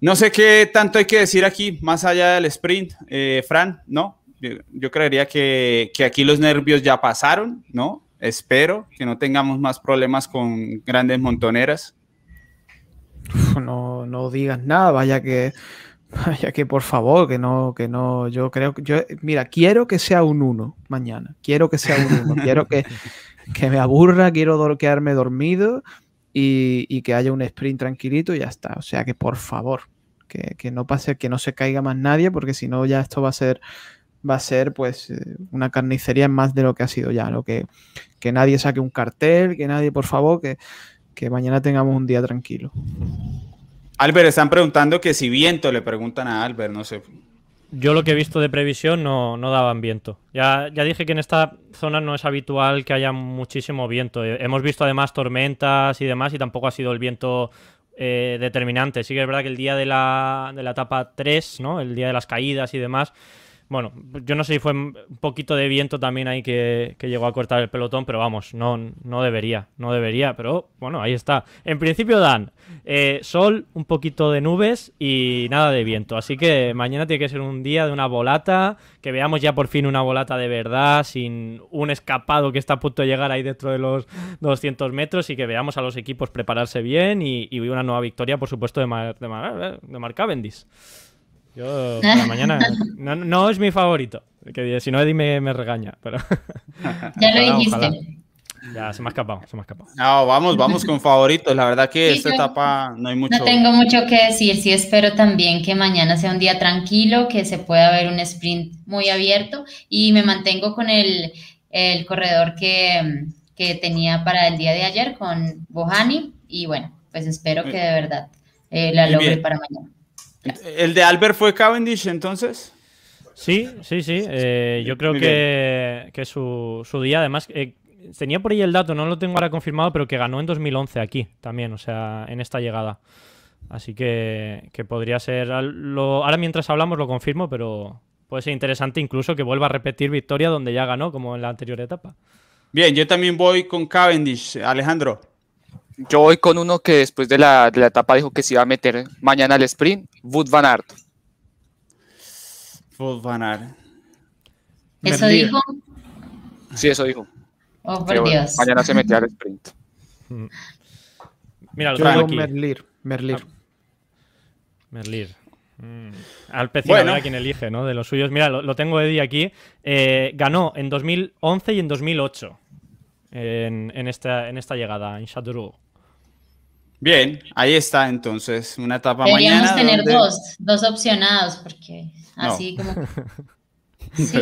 No sé qué tanto hay que decir aquí, más allá del sprint, eh, Fran, ¿no? Yo, creería que, que, aquí los nervios ya pasaron, ¿no? Espero que no tengamos más problemas con grandes montoneras. No, no digas nada, vaya que, vaya que por favor, que no, que no, yo creo que yo, mira, quiero que sea un 1 mañana, quiero que sea un 1, (laughs) quiero que, que me aburra, quiero quedarme dormido y, y, que haya un sprint tranquilito y ya está. O sea que por favor, que, que no pase, que no se caiga más nadie, porque si no ya esto va a ser va a ser pues eh, una carnicería en más de lo que ha sido ya. Lo que, que nadie saque un cartel, que nadie, por favor, que, que mañana tengamos un día tranquilo. Albert, están preguntando que si viento, le preguntan a Albert, no sé. Yo lo que he visto de previsión no, no daban viento. Ya, ya dije que en esta zona no es habitual que haya muchísimo viento. Eh, hemos visto además tormentas y demás y tampoco ha sido el viento eh, determinante. Sí que es verdad que el día de la, de la etapa 3, ¿no? el día de las caídas y demás, bueno, yo no sé si fue un poquito de viento también ahí que, llegó a cortar el pelotón, pero vamos, no, no debería, no debería, pero bueno, ahí está. En principio dan eh, sol, un poquito de nubes y nada de viento, así que mañana tiene que ser un día de una volata, que veamos ya por fin una volata de verdad, sin un escapado que está a punto de llegar ahí dentro de los 200 metros y que veamos a los equipos prepararse bien y, una nueva victoria, por supuesto, de, Mar, de, Mar, de Cavendish. Yo, para mañana, no, es mi favorito. Que si no, Eddie me, regaña. Pero... (laughs) Ya lo dijiste. Ya, se me ha escapado, se me ha escapado. No, vamos, vamos con favoritos. La verdad que esta etapa no hay mucho. No tengo mucho que decir. Sí, espero también que mañana sea un día tranquilo, que se pueda ver un sprint muy abierto y me mantengo con el, corredor que, tenía para el día de ayer con Bohani y bueno, pues espero que de verdad eh, la logre para mañana. ¿El de Albert fue Cavendish entonces? Sí, sí, sí. Eh, yo creo que, que su, su, día, además, eh, tenía por ahí el dato, no lo tengo ahora confirmado, pero que ganó en 2011 aquí también, o sea, en esta llegada. Así que, que podría ser. Lo, ahora mientras hablamos lo confirmo, pero puede ser interesante incluso que vuelva a repetir victoria donde ya ganó, como en la anterior etapa. Bien, yo también voy con Cavendish, Alejandro. Yo voy con uno que después de la, de la etapa dijo que se iba a meter mañana al sprint, Wood Van Aert. Wood Van Aert. ¿Eso dijo? Sí, eso dijo. Oh, por Dios. mañana se mete al sprint. Mm. Mira, lo Yo tengo aquí. Merlir. Merlir. Ah. Merlir. Mm. Al bueno. quien elige, ¿no? De los suyos. Mira, lo, tengo Eddie aquí. Eh, ganó en 2011 y en 2008 en, esta, en esta llegada, en Châteauroux. Bien, ahí está entonces, una etapa Deberíamos mañana. tener dos, dos opcionados, porque así como... (laughs)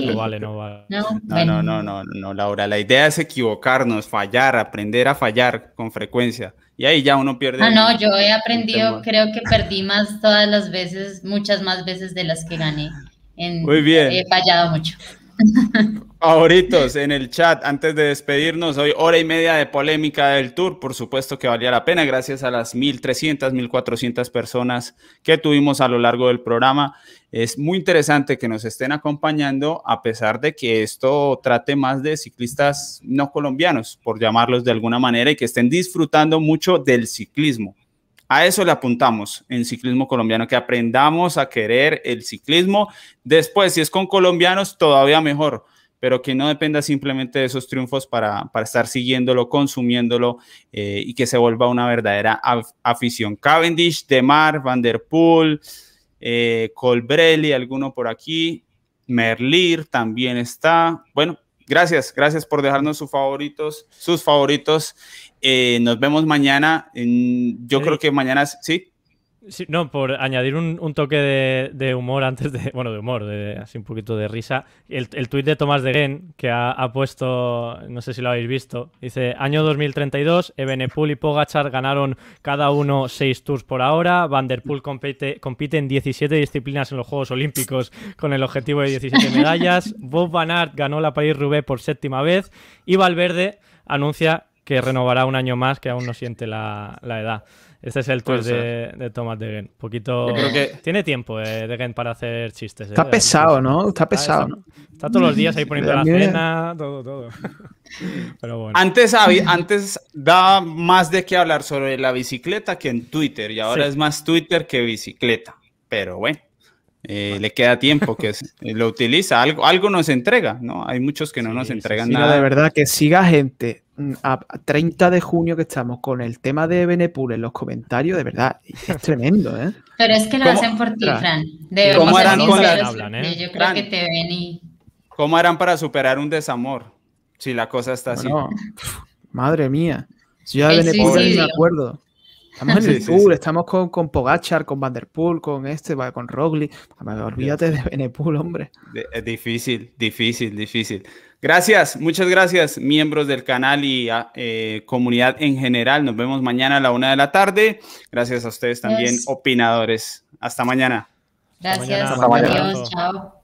No vale, no vale. No, no, no, no, no, Laura. La idea es equivocarnos, fallar, aprender a fallar con frecuencia. Y ahí ya uno pierde. Ah, no, yo he aprendido, creo que perdí más todas las veces, muchas más veces de las que gané. Muy bien. He fallado mucho. Favoritos en el chat, antes de despedirnos, hoy hora y media de polémica del tour, por supuesto que valía la pena, gracias a las 1.300, 1.400 personas que tuvimos a lo largo del programa. Es muy interesante que nos estén acompañando, a pesar de que esto trate más de ciclistas no colombianos, por llamarlos de alguna manera, y que estén disfrutando mucho del ciclismo. A eso le apuntamos en ciclismo colombiano, que aprendamos a querer el ciclismo. Después, si es con colombianos, todavía mejor, pero que no dependa simplemente de esos triunfos para, estar siguiéndolo, consumiéndolo eh, y que se vuelva una verdadera afición. Cavendish, Demar, Van Der Poel, eh, Colbrelli, alguno por aquí, Merlir también está. Bueno, gracias, gracias por dejarnos sus favoritos, sus favoritos eh, nos vemos mañana. yo creo que mañana, ¿sí? no, por añadir un, toque de, humor antes de, (laughs) bueno, de humor, de, así un poquito de risa. El, el tuit de Tomás de que ha, puesto, no sé si lo habéis visto, dice, año 2032, Ebenepul y Pogachar ganaron cada uno 6 tours por ahora, Van Der Poel compite, compite en 17 disciplinas en los Juegos Olímpicos con el objetivo de 17 medallas, Bob Van Aert ganó la París-Roubaix por séptima vez y Valverde anuncia que renovará un año más, que aún no siente la, edad. Este es el tweet de, de, Thomas Degen. Poquito. que... Tiene tiempo eh, Degen para hacer chistes. Está eh, pesado, ¿no? Está pesado. Está, todos los días ahí poniendo la cena, todo, todo. (laughs) Pero bueno. Antes, antes daba más de qué hablar sobre la bicicleta que en Twitter y ahora es más Twitter que bicicleta. Pero bueno. Eh, le queda tiempo que lo utiliza, algo, algo nos entrega, ¿no? Hay muchos que no nos entregan nada. de verdad, que siga gente mm, a 30 de junio que estamos con el tema de Benepul en los comentarios, de verdad, es tremendo, ¿eh? Pero es que lo hacen por ti, Fran. ¿Cómo harán con ¿eh? Yo creo que te ven y... ¿Cómo harán para superar un desamor si la cosa está así? madre mía. Si yo de Benepul me acuerdo. Estamos en el Tour, estamos con, con Pogachar, con Vanderpool, con este, con Roglic. Olvídate de Benepool, hombre. Es difícil, difícil, difícil. Gracias, muchas gracias, miembros del canal y ah, eh, comunidad en general. Nos vemos mañana a la una de la tarde. Gracias a ustedes también, opinadores. Hasta mañana. Gracias. Hasta mañana. Adiós, chao.